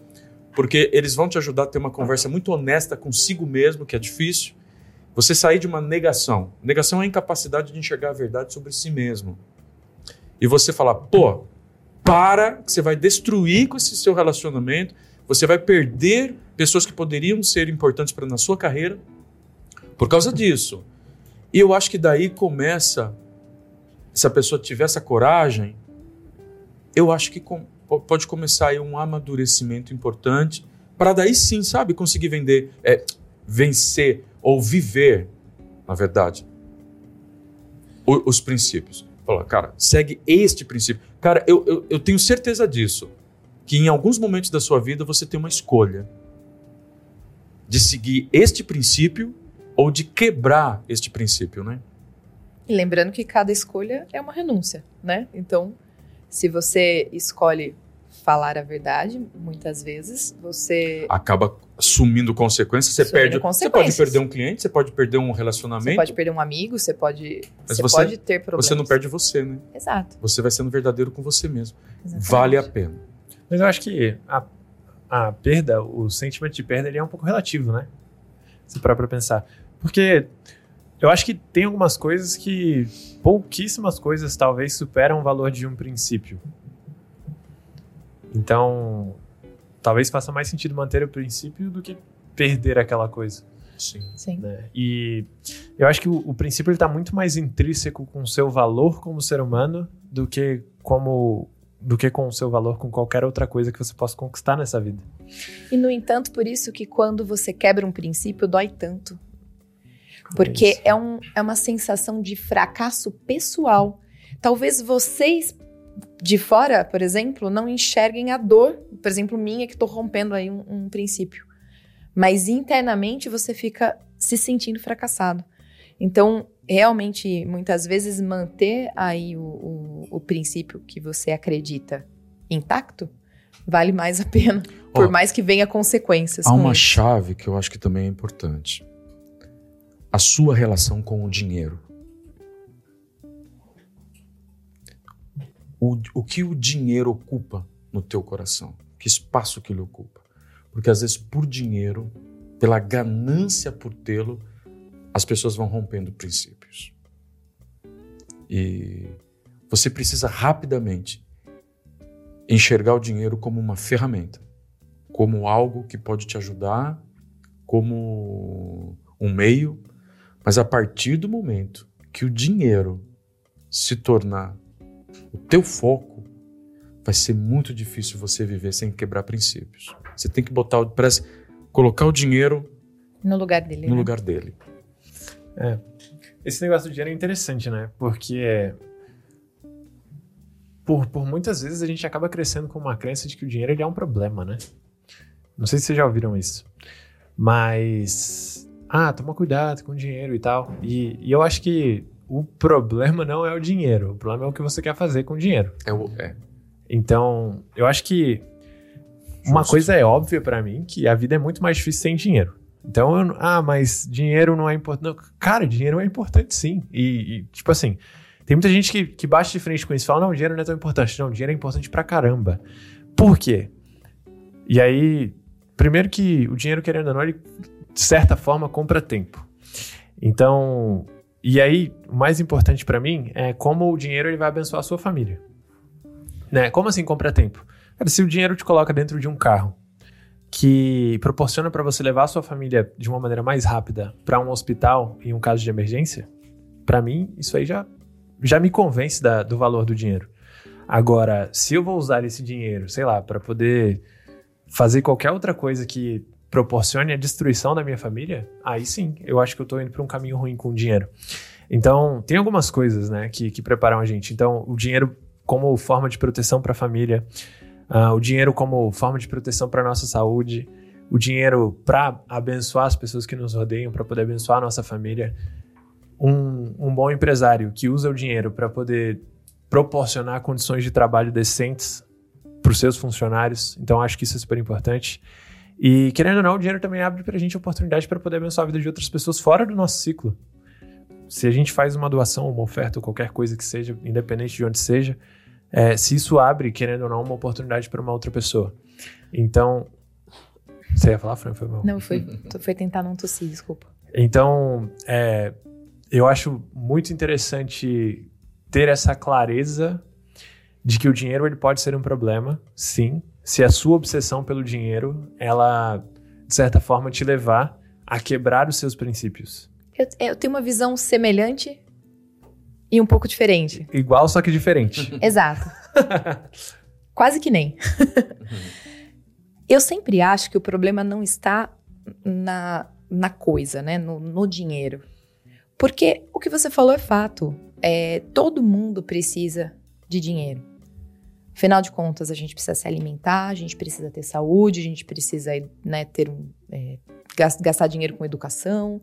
porque eles vão te ajudar a ter uma conversa muito honesta consigo mesmo, que é difícil. Você sair de uma negação. Negação é a incapacidade de enxergar a verdade sobre si mesmo. E você falar, pô, para, que você vai destruir com esse seu relacionamento, você vai perder pessoas que poderiam ser importantes para na sua carreira por causa disso. E eu acho que daí começa, se a pessoa tiver essa coragem, eu acho que com, pode começar aí um amadurecimento importante para daí sim, sabe, conseguir vender, é, vencer ou viver, na verdade, o, os princípios. Fala, cara, segue este princípio. Cara, eu, eu, eu tenho certeza disso, que em alguns momentos da sua vida você tem uma escolha de seguir este princípio ou de quebrar este princípio, né? E lembrando que cada escolha é uma renúncia, né? Então, se você escolhe falar a verdade, muitas vezes você acaba assumindo consequências, você perde, consequências. você pode perder um cliente, você pode perder um relacionamento, você pode perder um amigo, você pode, Mas você, você pode ter problemas. Você não perde você, né? Exato. Você vai sendo verdadeiro com você mesmo. Exatamente. Vale a pena. Mas eu acho que a, a perda, o sentimento de perda, ele é um pouco relativo, né? Se parar pra pensar. Porque eu acho que tem algumas coisas que pouquíssimas coisas talvez superam o valor de um princípio. Então, talvez faça mais sentido manter o princípio do que perder aquela coisa. Sim. Sim. Né? E eu acho que o, o princípio está muito mais intrínseco com o seu valor como ser humano do que como do que com o seu valor com qualquer outra coisa que você possa conquistar nessa vida. E no entanto, por isso que quando você quebra um princípio dói tanto. Porque é, um, é uma sensação de fracasso pessoal. Talvez vocês de fora, por exemplo, não enxerguem a dor, por exemplo, minha, que estou rompendo aí um, um, princípio. Mas internamente você fica se sentindo fracassado. Então, realmente, muitas vezes, manter aí o, o, o princípio que você acredita intacto vale mais a pena, por mais que venha consequências. Há uma isso. chave que eu acho que também é importante a sua relação com o dinheiro. O, o que o dinheiro ocupa no teu coração? Que espaço que ele ocupa? Porque às vezes por dinheiro, pela ganância por tê-lo, as pessoas vão rompendo princípios. E Você precisa rapidamente enxergar o dinheiro como uma ferramenta, como algo que pode te ajudar, como um meio, mas a partir do momento que o dinheiro se tornar o teu foco, vai ser muito difícil você viver sem quebrar princípios. Você tem que botar, parece, colocar o dinheiro no lugar dele. No né? lugar dele. É. Esse negócio do dinheiro é interessante, né? Porque por, por muitas vezes a gente acaba crescendo com uma crença de que o dinheiro ele é um problema, né? Não sei se vocês já ouviram isso. Mas. Ah, toma cuidado com o dinheiro e tal. E, e eu acho que o problema não é o dinheiro. O problema é o que você quer fazer com o dinheiro. É, o, é. Então, eu acho que uma Justo. coisa é óbvia pra mim, que a vida é muito mais difícil sem dinheiro. Então, eu, ah, mas dinheiro não é importante. Cara, dinheiro é importante sim. E, e, tipo assim, tem muita gente que, que bate de frente com isso e fala, não, dinheiro não é tão importante. Não, dinheiro é importante pra caramba. Por quê? E aí, primeiro que o dinheiro, querendo ou não, ele, de certa forma, compra tempo. Então, e aí, o mais importante pra mim é como o dinheiro ele vai abençoar a sua família. Né? Como assim compra tempo? Cara, se o dinheiro te coloca dentro de um carro que proporciona para você levar a sua família de uma maneira mais rápida para um hospital em um caso de emergência, para mim isso aí já, já me convence da- do valor do dinheiro. Agora, se eu vou usar esse dinheiro, sei lá, para poder fazer qualquer outra coisa que proporcione a destruição da minha família, aí sim, eu acho que eu tô indo para um caminho ruim com o dinheiro. Então, tem algumas coisas, né, que, que preparam a gente. Então, o dinheiro como forma de proteção para a família, ah, o dinheiro como forma de proteção para nossa saúde, o dinheiro para abençoar as pessoas que nos rodeiam, para poder abençoar a nossa família. Um, um bom empresário que usa o dinheiro para poder proporcionar condições de trabalho decentes para os seus funcionários. Então, acho que isso é super importante. E, querendo ou não, o dinheiro também abre para a gente oportunidade para poder abençoar a vida de outras pessoas fora do nosso ciclo. Se a gente faz uma doação, uma oferta ou qualquer coisa que seja, independente de onde seja, é, se isso abre, querendo ou não, uma oportunidade para uma outra pessoa. Então. Você ia falar, Fran? Foi mal. Não, foi, foi tentar não tossir, desculpa. Então, é, eu acho muito interessante ter essa clareza de que o dinheiro ele pode ser um problema, sim, se a sua obsessão pelo dinheiro, ela, de certa forma, te levar a quebrar os seus princípios. Eu, eu tenho uma visão semelhante e um pouco diferente. Igual, só que diferente. Exato. Quase que nem. Eu sempre acho que o problema não está na, na coisa, né? No, no dinheiro. Porque o que você falou é fato. É, todo mundo precisa de dinheiro. Afinal de contas, a gente precisa se alimentar, a gente precisa ter saúde, a gente precisa né, ter um, é, gas- gastar dinheiro com educação.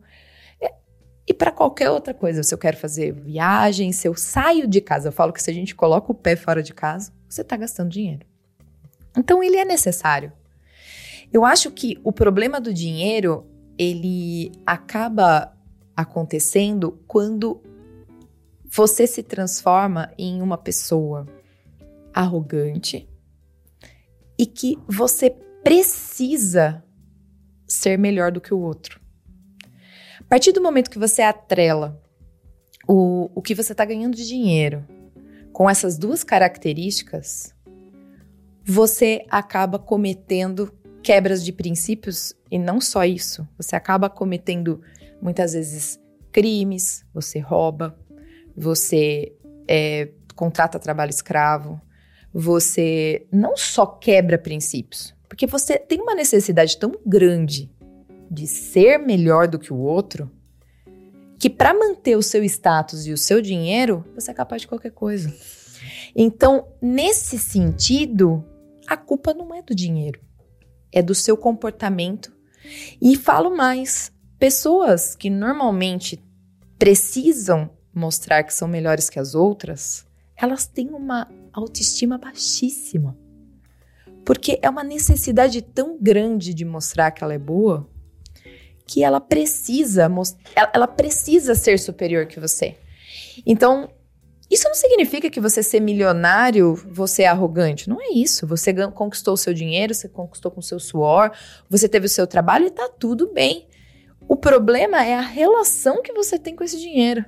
E para qualquer outra coisa, se eu quero fazer viagem, se eu saio de casa, eu falo que se a gente coloca o pé fora de casa, você está gastando dinheiro. Então ele é necessário. Eu acho que o problema do dinheiro ele acaba acontecendo quando você se transforma em uma pessoa arrogante e que você precisa ser melhor do que o outro. A partir do momento que você atrela o, o que você está ganhando de dinheiro com essas duas características, você acaba cometendo quebras de princípios e não só isso, você acaba cometendo muitas vezes crimes, você rouba, você é, contrata trabalho escravo, você não só quebra princípios, porque você tem uma necessidade tão grande de ser melhor do que o outro, que para manter o seu status e o seu dinheiro, você é capaz de qualquer coisa. Então, nesse sentido, a culpa não é do dinheiro, é do seu comportamento. E falo mais: pessoas que normalmente precisam mostrar que são melhores que as outras, elas têm uma autoestima baixíssima. Porque é uma necessidade tão grande de mostrar que ela é boa que ela precisa ela, precisa ser superior que você. Então, isso não significa que você ser milionário, você é arrogante. Não é isso. Você conquistou o seu dinheiro, você conquistou com o seu suor, você teve o seu trabalho e tá tudo bem. O problema é a relação que você tem com esse dinheiro.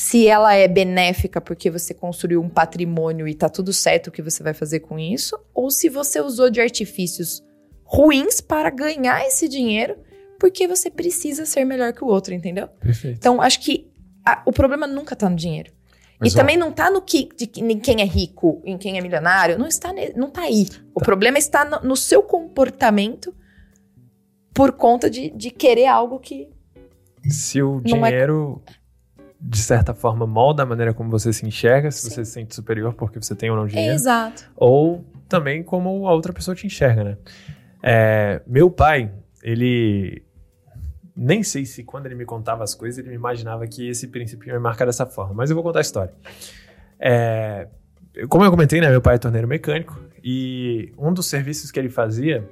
Se ela é benéfica porque você construiu um patrimônio e tá tudo certo o que você vai fazer com isso, ou se você usou de artifícios ruins para ganhar esse dinheiro porque você precisa ser melhor que o outro, entendeu? Perfeito. Então, acho que a, o problema nunca tá no dinheiro. Mas, e ó, também não tá no que, de, em quem é rico, em quem é milionário, não está, não tá aí. O problema está no, no seu comportamento por conta de, de querer algo que. Se o é- dinheiro, de certa forma, molda a maneira como você se enxerga, se você se sente superior porque você tem ou não dinheiro, exato. ou também como a outra pessoa te enxerga, né? É, meu pai, ele. Nem sei se quando ele me contava as coisas, ele me imaginava que esse princípio ia me marcar dessa forma, mas eu vou contar a história. É, como eu comentei, né? Meu pai é torneiro mecânico e um dos serviços que ele fazia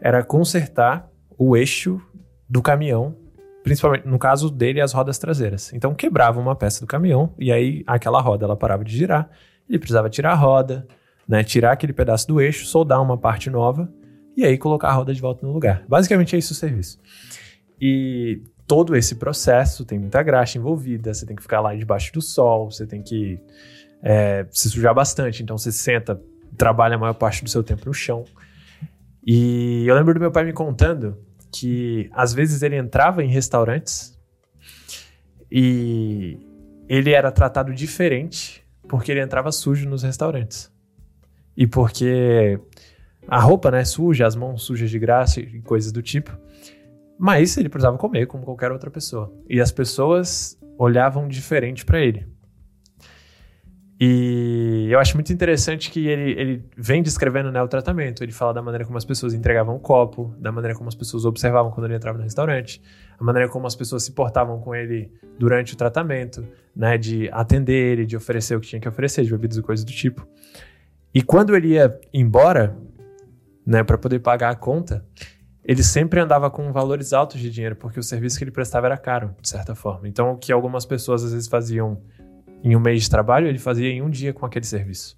era consertar o eixo do caminhão, principalmente no caso dele, as rodas traseiras. Então quebrava uma peça do caminhão e aí aquela roda ela parava de girar, ele precisava tirar a roda, né, tirar aquele pedaço do eixo, soldar uma parte nova e aí colocar a roda de volta no lugar. Basicamente é isso o serviço. E todo esse processo tem muita graxa envolvida, você tem que ficar lá debaixo do sol, você tem que é, se sujar bastante, então você senta, trabalha a maior parte do seu tempo no chão. E eu lembro do meu pai me contando que às vezes ele entrava em restaurantes e ele era tratado diferente porque ele entrava sujo nos restaurantes. E porque a roupa, né, suja, as mãos sujas de graça e coisas do tipo. Mas ele precisava comer como qualquer outra pessoa. E as pessoas olhavam diferente para ele. E eu acho muito interessante que ele, ele vem descrevendo né, o tratamento. Ele fala da maneira como as pessoas entregavam o copo, da maneira como as pessoas observavam quando ele entrava no restaurante, a maneira como as pessoas se portavam com ele durante o tratamento, né, de atender ele, de oferecer o que tinha que oferecer, de bebidas e coisas do tipo. E quando ele ia embora, né, para poder pagar a conta, ele sempre andava com valores altos de dinheiro, porque o serviço que ele prestava era caro, de certa forma. Então, o que algumas pessoas às vezes faziam em um mês de trabalho, ele fazia em um dia com aquele serviço.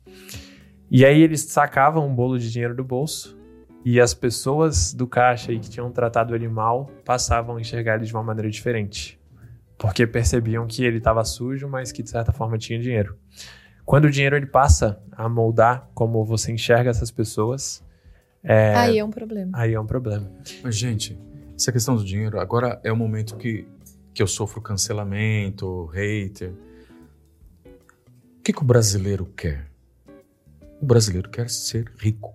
E aí eles sacavam um bolo de dinheiro do bolso e as pessoas do caixa aí que tinham tratado ele mal passavam a enxergar ele de uma maneira diferente. Porque percebiam que ele estava sujo, mas que de certa forma tinha dinheiro. Quando o dinheiro ele passa a moldar como você enxerga essas pessoas, é, Aí é um problema. aí é um problema. Mas, gente, essa questão do dinheiro, agora é o momento que, que eu sofro cancelamento, hater. O que, que o brasileiro quer? O brasileiro quer ser rico.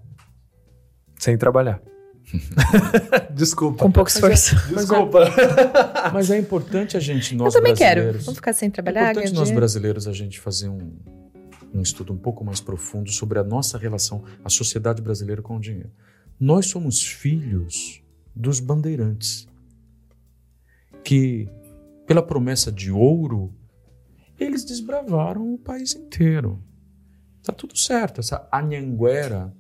Sem trabalhar. Desculpa. Com pouco esforço. Desculpa. Mas é importante a gente, nós Eu também quero. brasileiros... Vamos ficar sem É trabalhar, importante ganhar nós dinheiro. brasileiros a gente fazer um, um estudo um pouco mais profundo sobre a nossa relação, a sociedade brasileira com o dinheiro. Nós somos filhos dos bandeirantes, que, pela promessa de ouro, eles desbravaram o país inteiro. Tá tudo certo. Essa Anhanguera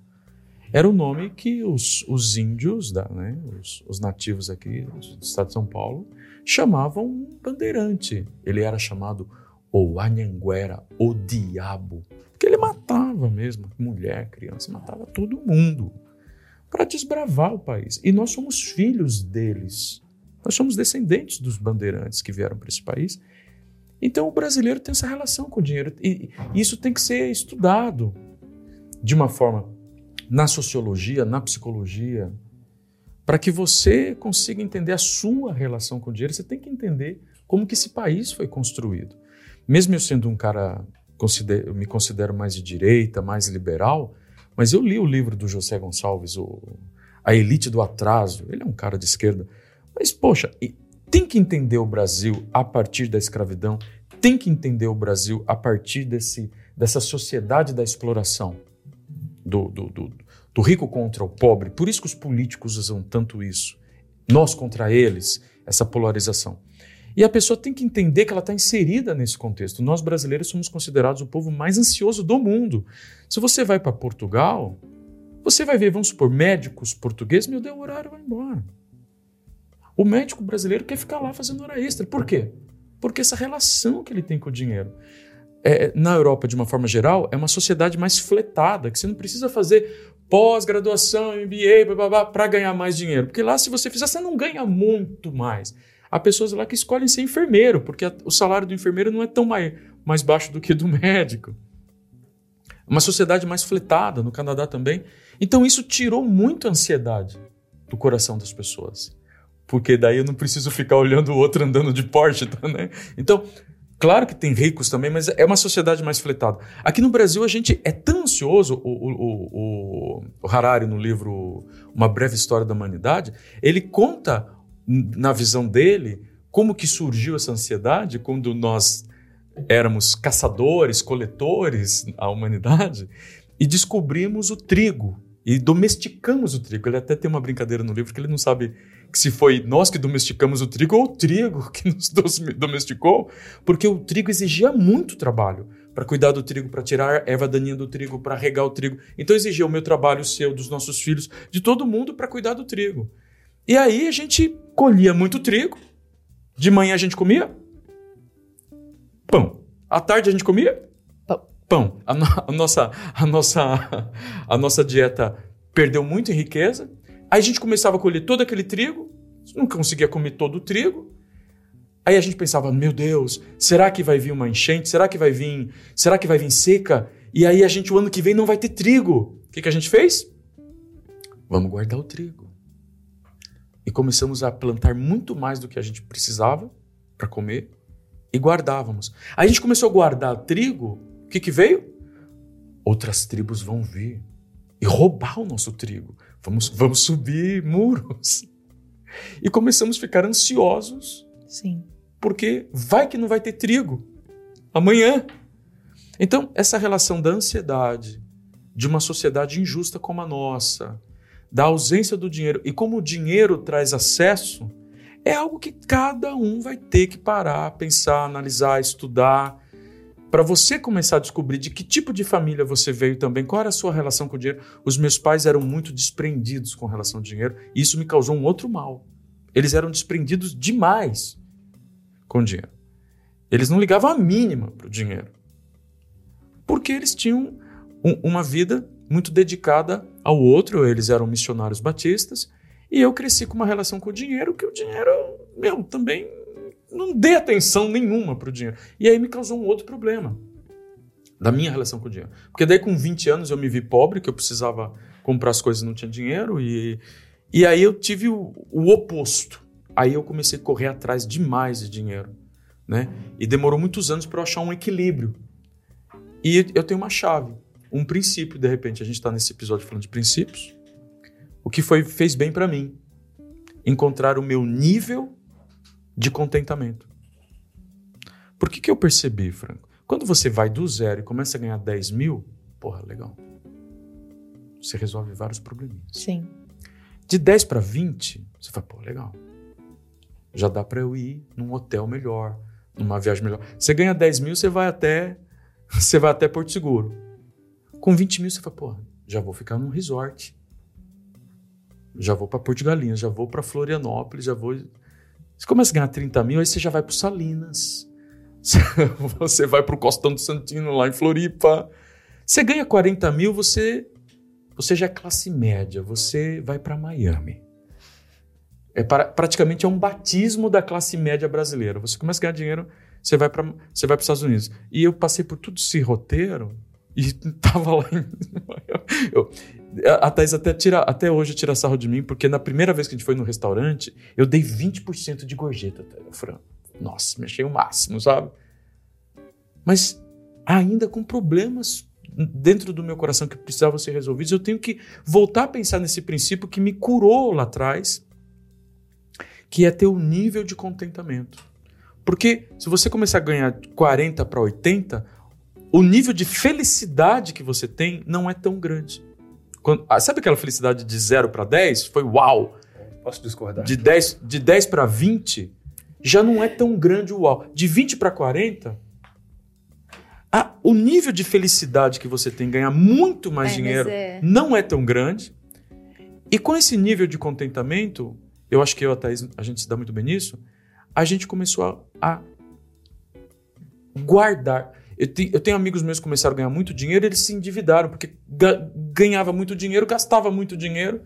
era o nome que os, os índios, da, né, os, os nativos aqui do estado de São Paulo, chamavam um bandeirante. Ele era chamado o Anhanguera, o diabo. Porque ele matava mesmo, mulher, criança, matava todo mundo para desbravar o país. E nós somos filhos deles. Nós somos descendentes dos bandeirantes que vieram para esse país. Então o brasileiro tem essa relação com o dinheiro. E isso tem que ser estudado de uma forma na sociologia, na psicologia, para que você consiga entender a sua relação com o dinheiro, você tem que entender como que esse país foi construído. Mesmo eu sendo um cara, eu me considero mais de direita, mais liberal, mas eu li o livro do José Gonçalves, o A Elite do Atraso. Ele é um cara de esquerda. Mas, poxa, tem que entender o Brasil a partir da escravidão, tem que entender o Brasil a partir desse, dessa sociedade da exploração, do, do, do, do rico contra o pobre. Por isso que os políticos usam tanto isso. Nós contra eles, essa polarização. E a pessoa tem que entender que ela está inserida nesse contexto. Nós brasileiros somos considerados o povo mais ansioso do mundo. Se você vai para Portugal, você vai ver, vamos supor, médicos portugueses, meu Deus, o horário vai embora. O médico brasileiro quer ficar lá fazendo hora extra. Por quê? Porque essa relação que ele tem com o dinheiro. É, na Europa, de uma forma geral, é uma sociedade mais fletada, que você não precisa fazer pós-graduação, MBA, para ganhar mais dinheiro. Porque lá, se você fizer, você não ganha muito mais. Há pessoas lá que escolhem ser enfermeiro, porque a, o salário do enfermeiro não é tão mais, mais baixo do que do médico. Uma sociedade mais fletada, no Canadá também. Então isso tirou muito a ansiedade do coração das pessoas. Porque daí eu não preciso ficar olhando o outro andando de Porsche, tá, né? Então, Claro que tem ricos também, mas é uma sociedade mais fletada. Aqui no Brasil a gente é tão ansioso, o, o, o, o Harari no livro Uma Breve História da Humanidade, ele conta na visão dele como que surgiu essa ansiedade quando nós éramos caçadores, coletores, a humanidade, e descobrimos o trigo e domesticamos o trigo. Ele até tem uma brincadeira no livro que ele não sabe se foi nós que domesticamos o trigo ou o trigo que nos domesticou, porque o trigo exigia muito trabalho para cuidar do trigo, para tirar a erva daninha do trigo, para regar o trigo. Então exigia o meu trabalho, o seu, dos nossos filhos, de todo mundo para cuidar do trigo. E aí a gente colhia muito trigo. De manhã a gente comia pão. À tarde a gente comia pão. pão. A, no, a, nossa, a, nossa, a nossa dieta perdeu muito em riqueza. Aí a gente começava a colher todo aquele trigo, nunca conseguia comer todo o trigo. Aí a gente pensava, meu Deus, será que vai vir uma enchente? Será que vai vir, será que vai vir seca? E aí a gente o ano que vem não vai ter trigo. O que, que a gente fez? Vamos guardar o trigo. E começamos a plantar muito mais do que a gente precisava para comer e guardávamos. Aí a gente começou a guardar trigo. O que, que veio? Outras tribos vão vir e roubar o nosso trigo. Vamos, vamos subir muros. E começamos a ficar ansiosos. Sim. Porque vai que não vai ter trigo amanhã. Então, essa relação da ansiedade, de uma sociedade injusta como a nossa, da ausência do dinheiro e como o dinheiro traz acesso, é algo que cada um vai ter que parar, pensar, analisar, estudar para você começar a descobrir de que tipo de família você veio também, qual era a sua relação com o dinheiro. Os meus pais eram muito desprendidos com relação ao dinheiro e isso me causou um outro mal. Eles eram desprendidos demais com o dinheiro. Eles não ligavam a mínima para o dinheiro. Porque eles tinham um, uma vida muito dedicada ao outro, eles eram missionários batistas, e eu cresci com uma relação com o dinheiro que o dinheiro, meu, também não dei atenção nenhuma para o dinheiro. E aí me causou um outro problema da minha relação com o dinheiro. Porque daí com 20 anos eu me vi pobre, que eu precisava comprar as coisas e não tinha dinheiro, e, e aí eu tive o, o oposto. Aí eu comecei a correr atrás demais de dinheiro. Né? E demorou muitos anos para eu achar um equilíbrio. E eu tenho uma chave, um princípio, de repente. A gente está nesse episódio falando de princípios. O que foi fez bem para mim? Encontrar o meu nível de contentamento. Por que, que eu percebi, Franco? Quando você vai do zero e começa a ganhar 10 mil, porra, legal. Você resolve vários probleminhas. Sim. De 10 para 20, você fala, pô, legal. Já dá para eu ir num hotel melhor, numa viagem melhor. Você ganha 10 mil, você vai até você vai até Porto Seguro. Com 20 mil, você fala, pô, já vou ficar num resort. Já vou para Porto de Galinhas, já vou para Florianópolis, já vou você começa a ganhar 30 mil, aí você já vai para Salinas. Você vai para o Costão do Santino, lá em Floripa. Você ganha 40 mil, você, você já é classe média, você vai para Miami. É para, praticamente é um batismo da classe média brasileira. Você começa a ganhar dinheiro, você vai para você vai para os Estados Unidos. E eu passei por tudo esse roteiro e tava lá em... eu, a Thais até, tira, até hoje tira sarro de mim, porque na primeira vez que a gente foi no restaurante, eu dei 20% de gorjeta, Fran. Nossa, me achei o máximo, sabe? Mas ainda com problemas dentro do meu coração que precisavam ser resolvidos, eu tenho que voltar a pensar nesse princípio que me curou lá atrás, que é ter o nível de contentamento. Porque se você começar a ganhar 40 para 80, o nível de felicidade que você tem não é tão grande. Quando, ah, sabe aquela felicidade de 0 para 10? Foi uau! Posso discordar? De 10, de 10 para 20, já não é tão grande o uau. De 20 para 40, ah, o nível de felicidade que você tem ganhar muito mais é, dinheiro é... não é tão grande. E com esse nível de contentamento, eu acho que eu e a Thaís, a gente se dá muito bem nisso, a gente começou a, a guardar. Eu, te, eu, tenho amigos meus que começaram a ganhar muito dinheiro, eles se endividaram, porque ga, ganhava muito dinheiro, gastava muito dinheiro.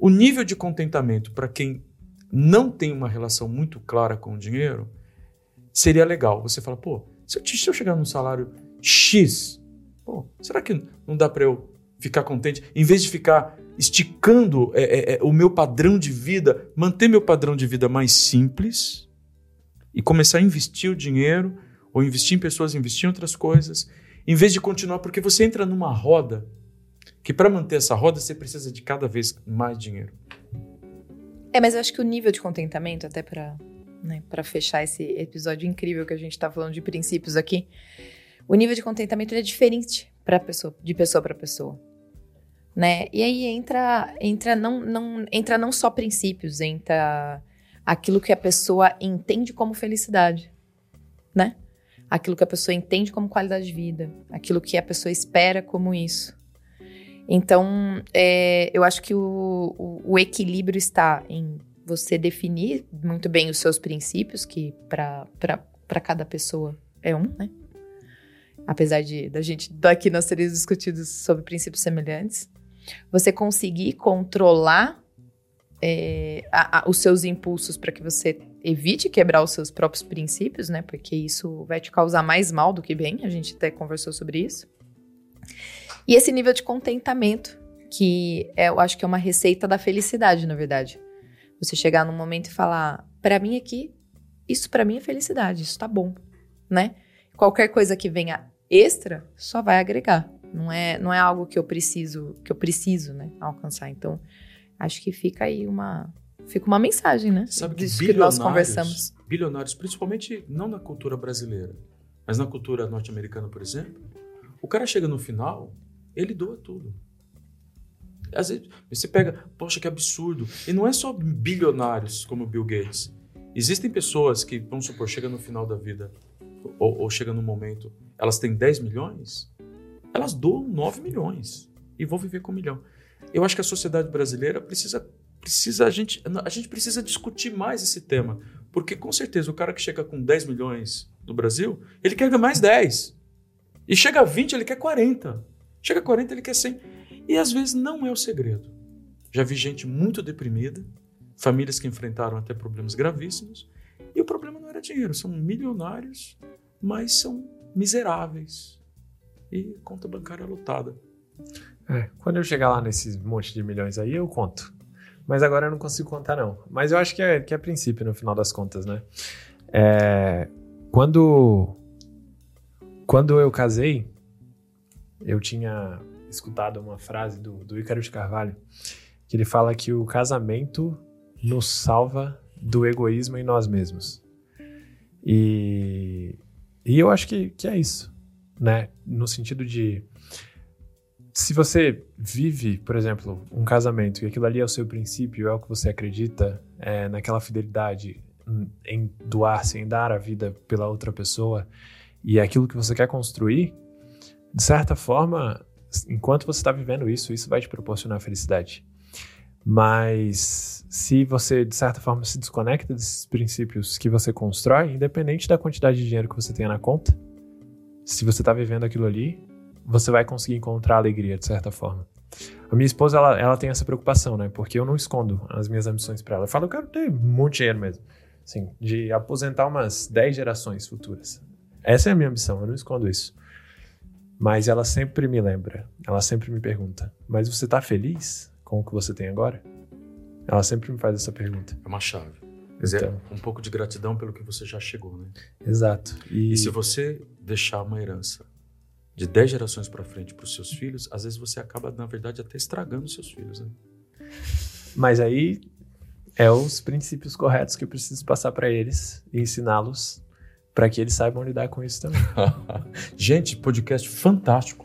O nível de contentamento para quem não tem uma relação muito clara com o dinheiro, seria legal. Você fala, pô, se eu, se eu chegar num salário X, pô, será que não dá para eu ficar contente? Em vez de ficar esticando é, é, é, o meu padrão de vida, manter meu padrão de vida mais simples e começar a investir o dinheiro, ou investir em pessoas, investir em outras coisas, em vez de continuar, porque você entra numa roda que para manter essa roda você precisa de cada vez mais dinheiro. É, mas eu acho que o nível de contentamento, até para né, fechar esse episódio incrível que a gente está falando de princípios aqui, o nível de contentamento é diferente para pessoa, de pessoa para pessoa. Né? E aí entra, entra, não, não, entra não só princípios, entra aquilo que a pessoa entende como felicidade, né? Aquilo que a pessoa entende como qualidade de vida, aquilo que a pessoa espera como isso. Então, é, eu acho que o, o, o, equilíbrio está em você definir muito bem os seus princípios, que para cada pessoa é um, né? Apesar de da gente daqui nós teríamos discutido sobre princípios semelhantes. Você conseguir controlar é, a, a, os seus impulsos para que você evite quebrar os seus próprios princípios, né? Porque isso vai te causar mais mal do que bem. A gente até conversou sobre isso. E esse nível de contentamento, que é, eu acho que é uma receita da felicidade, na verdade. Você chegar num momento e falar: para mim aqui, isso para mim é felicidade, isso tá bom, né? Qualquer coisa que venha extra só vai agregar. Não é, não é algo que eu preciso, que eu preciso, né, alcançar. Então, acho que fica aí uma fica uma mensagem, né? Sabe que, que nós conversamos. Bilionários, principalmente não na cultura brasileira, mas na cultura norte-americana, por exemplo, o cara chega no final, ele doa tudo. Às vezes você pega, poxa, que absurdo. E não é só bilionários como Bill Gates. Existem pessoas que, vamos supor, chega no final da vida, ou, ou chega no momento, elas têm 10 milhões, elas doam 9 milhões e vão viver com um milhão. Eu acho que a sociedade brasileira precisa, precisa a, gente, a gente precisa discutir mais esse tema. Porque com certeza o cara que chega com 10 milhões no Brasil, ele quer mais 10. E chega a 20, ele quer 40. Chega a 40, ele quer 100. E às vezes não é o segredo. Já vi gente muito deprimida, famílias que enfrentaram até problemas gravíssimos, e o problema não era dinheiro, são milionários, mas são miseráveis. E conta bancária lotada. É, quando eu chegar lá nesses monte de milhões aí, eu conto. Mas agora eu não consigo contar, não. Mas eu acho que é, que é princípio, no final das contas, né? É, quando, quando eu casei, eu tinha escutado uma frase do, do Ícaro de Carvalho, que ele fala que o casamento nos salva do egoísmo em nós mesmos. E, e eu acho que, que é isso, né? No sentido de se você vive, por exemplo, um casamento e aquilo ali é o seu princípio, é o que você acredita, é, naquela fidelidade em doar-se, em dar a vida pela outra pessoa, e é aquilo que você quer construir, de certa forma, enquanto você está vivendo isso, isso vai te proporcionar felicidade. Mas se você, de certa forma, se desconecta desses princípios que você constrói, independente da quantidade de dinheiro que você tenha na conta, se você está vivendo aquilo ali, você vai conseguir encontrar alegria, de certa forma. A minha esposa, ela, ela tem essa preocupação, né? Porque eu não escondo as minhas ambições para ela. Eu falo, eu quero ter muito dinheiro mesmo. Assim, de aposentar umas 10 gerações futuras. Essa é a minha ambição, eu não escondo isso. Mas ela sempre me lembra, ela sempre me pergunta: Mas você está feliz com o que você tem agora? Ela sempre me faz essa pergunta. É uma chave. Quer dizer, então, um pouco de gratidão pelo que você já chegou, né? Exato. E, e se você deixar uma herança de 10 gerações para frente para os seus filhos, às vezes você acaba, na verdade, até estragando os seus filhos, né? Mas aí é os princípios corretos que eu preciso passar para eles e ensiná-los para que eles saibam lidar com isso também. Gente, podcast fantástico.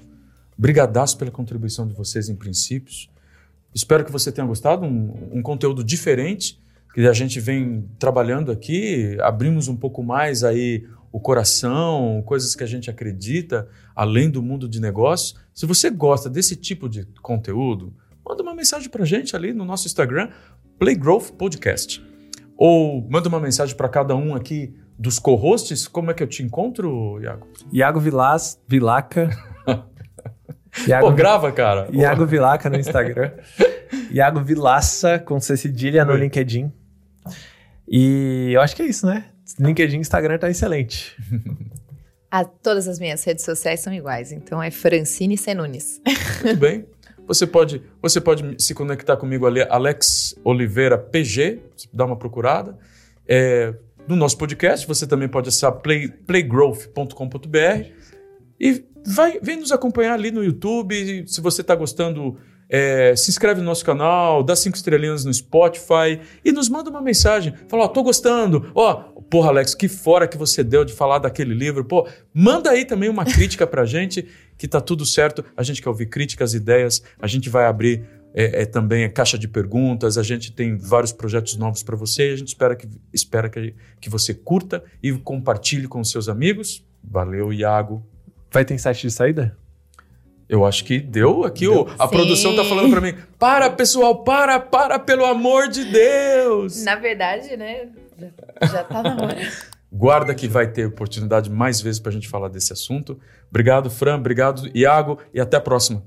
Brigadaço pela contribuição de vocês em princípios. Espero que você tenha gostado, um, um conteúdo diferente que a gente vem trabalhando aqui, abrimos um pouco mais aí o coração, coisas que a gente acredita, além do mundo de negócios. Se você gosta desse tipo de conteúdo, manda uma mensagem para a gente ali no nosso Instagram, Playgrowth Podcast. Ou manda uma mensagem para cada um aqui dos co-hosts, como é que eu te encontro, Iago? Iago Vilas, Vilaca. Iago, Pô, grava, cara. Iago Vilaca no Instagram. Iago Vilaça, com C cedilha no LinkedIn. E eu acho que é isso, né? LinkedIn e Instagram tá excelente. Ah, todas as minhas redes sociais são iguais, então é Francine Senunes. Muito bem. Você pode, você pode se conectar comigo ali, Alex Oliveira PG, dá uma procurada. É, no nosso podcast, você também pode acessar play, playgrowth.com.br e vai, vem nos acompanhar ali no YouTube. Se você está gostando é, se inscreve no nosso canal, dá cinco estrelinhas no Spotify e nos manda uma mensagem. Fala, ó, tô gostando. Ó, porra, Alex, que fora que você deu de falar daquele livro. Pô, manda aí também uma crítica pra gente, que tá tudo certo. A gente quer ouvir críticas, ideias. A gente vai abrir é, é, também a caixa de perguntas. A gente tem vários projetos novos para você. A gente espera que, espera que, que você curta e compartilhe com seus amigos. Valeu, Iago. Vai ter site de saída? Eu acho que deu aqui. Deu. O, a Sim. produção tá falando para mim: para, pessoal, para, para, pelo amor de Deus. Na verdade, né? Já, já tá na hora. Guarda que vai ter oportunidade mais vezes para a gente falar desse assunto. Obrigado, Fran. Obrigado, Iago. E até a próxima.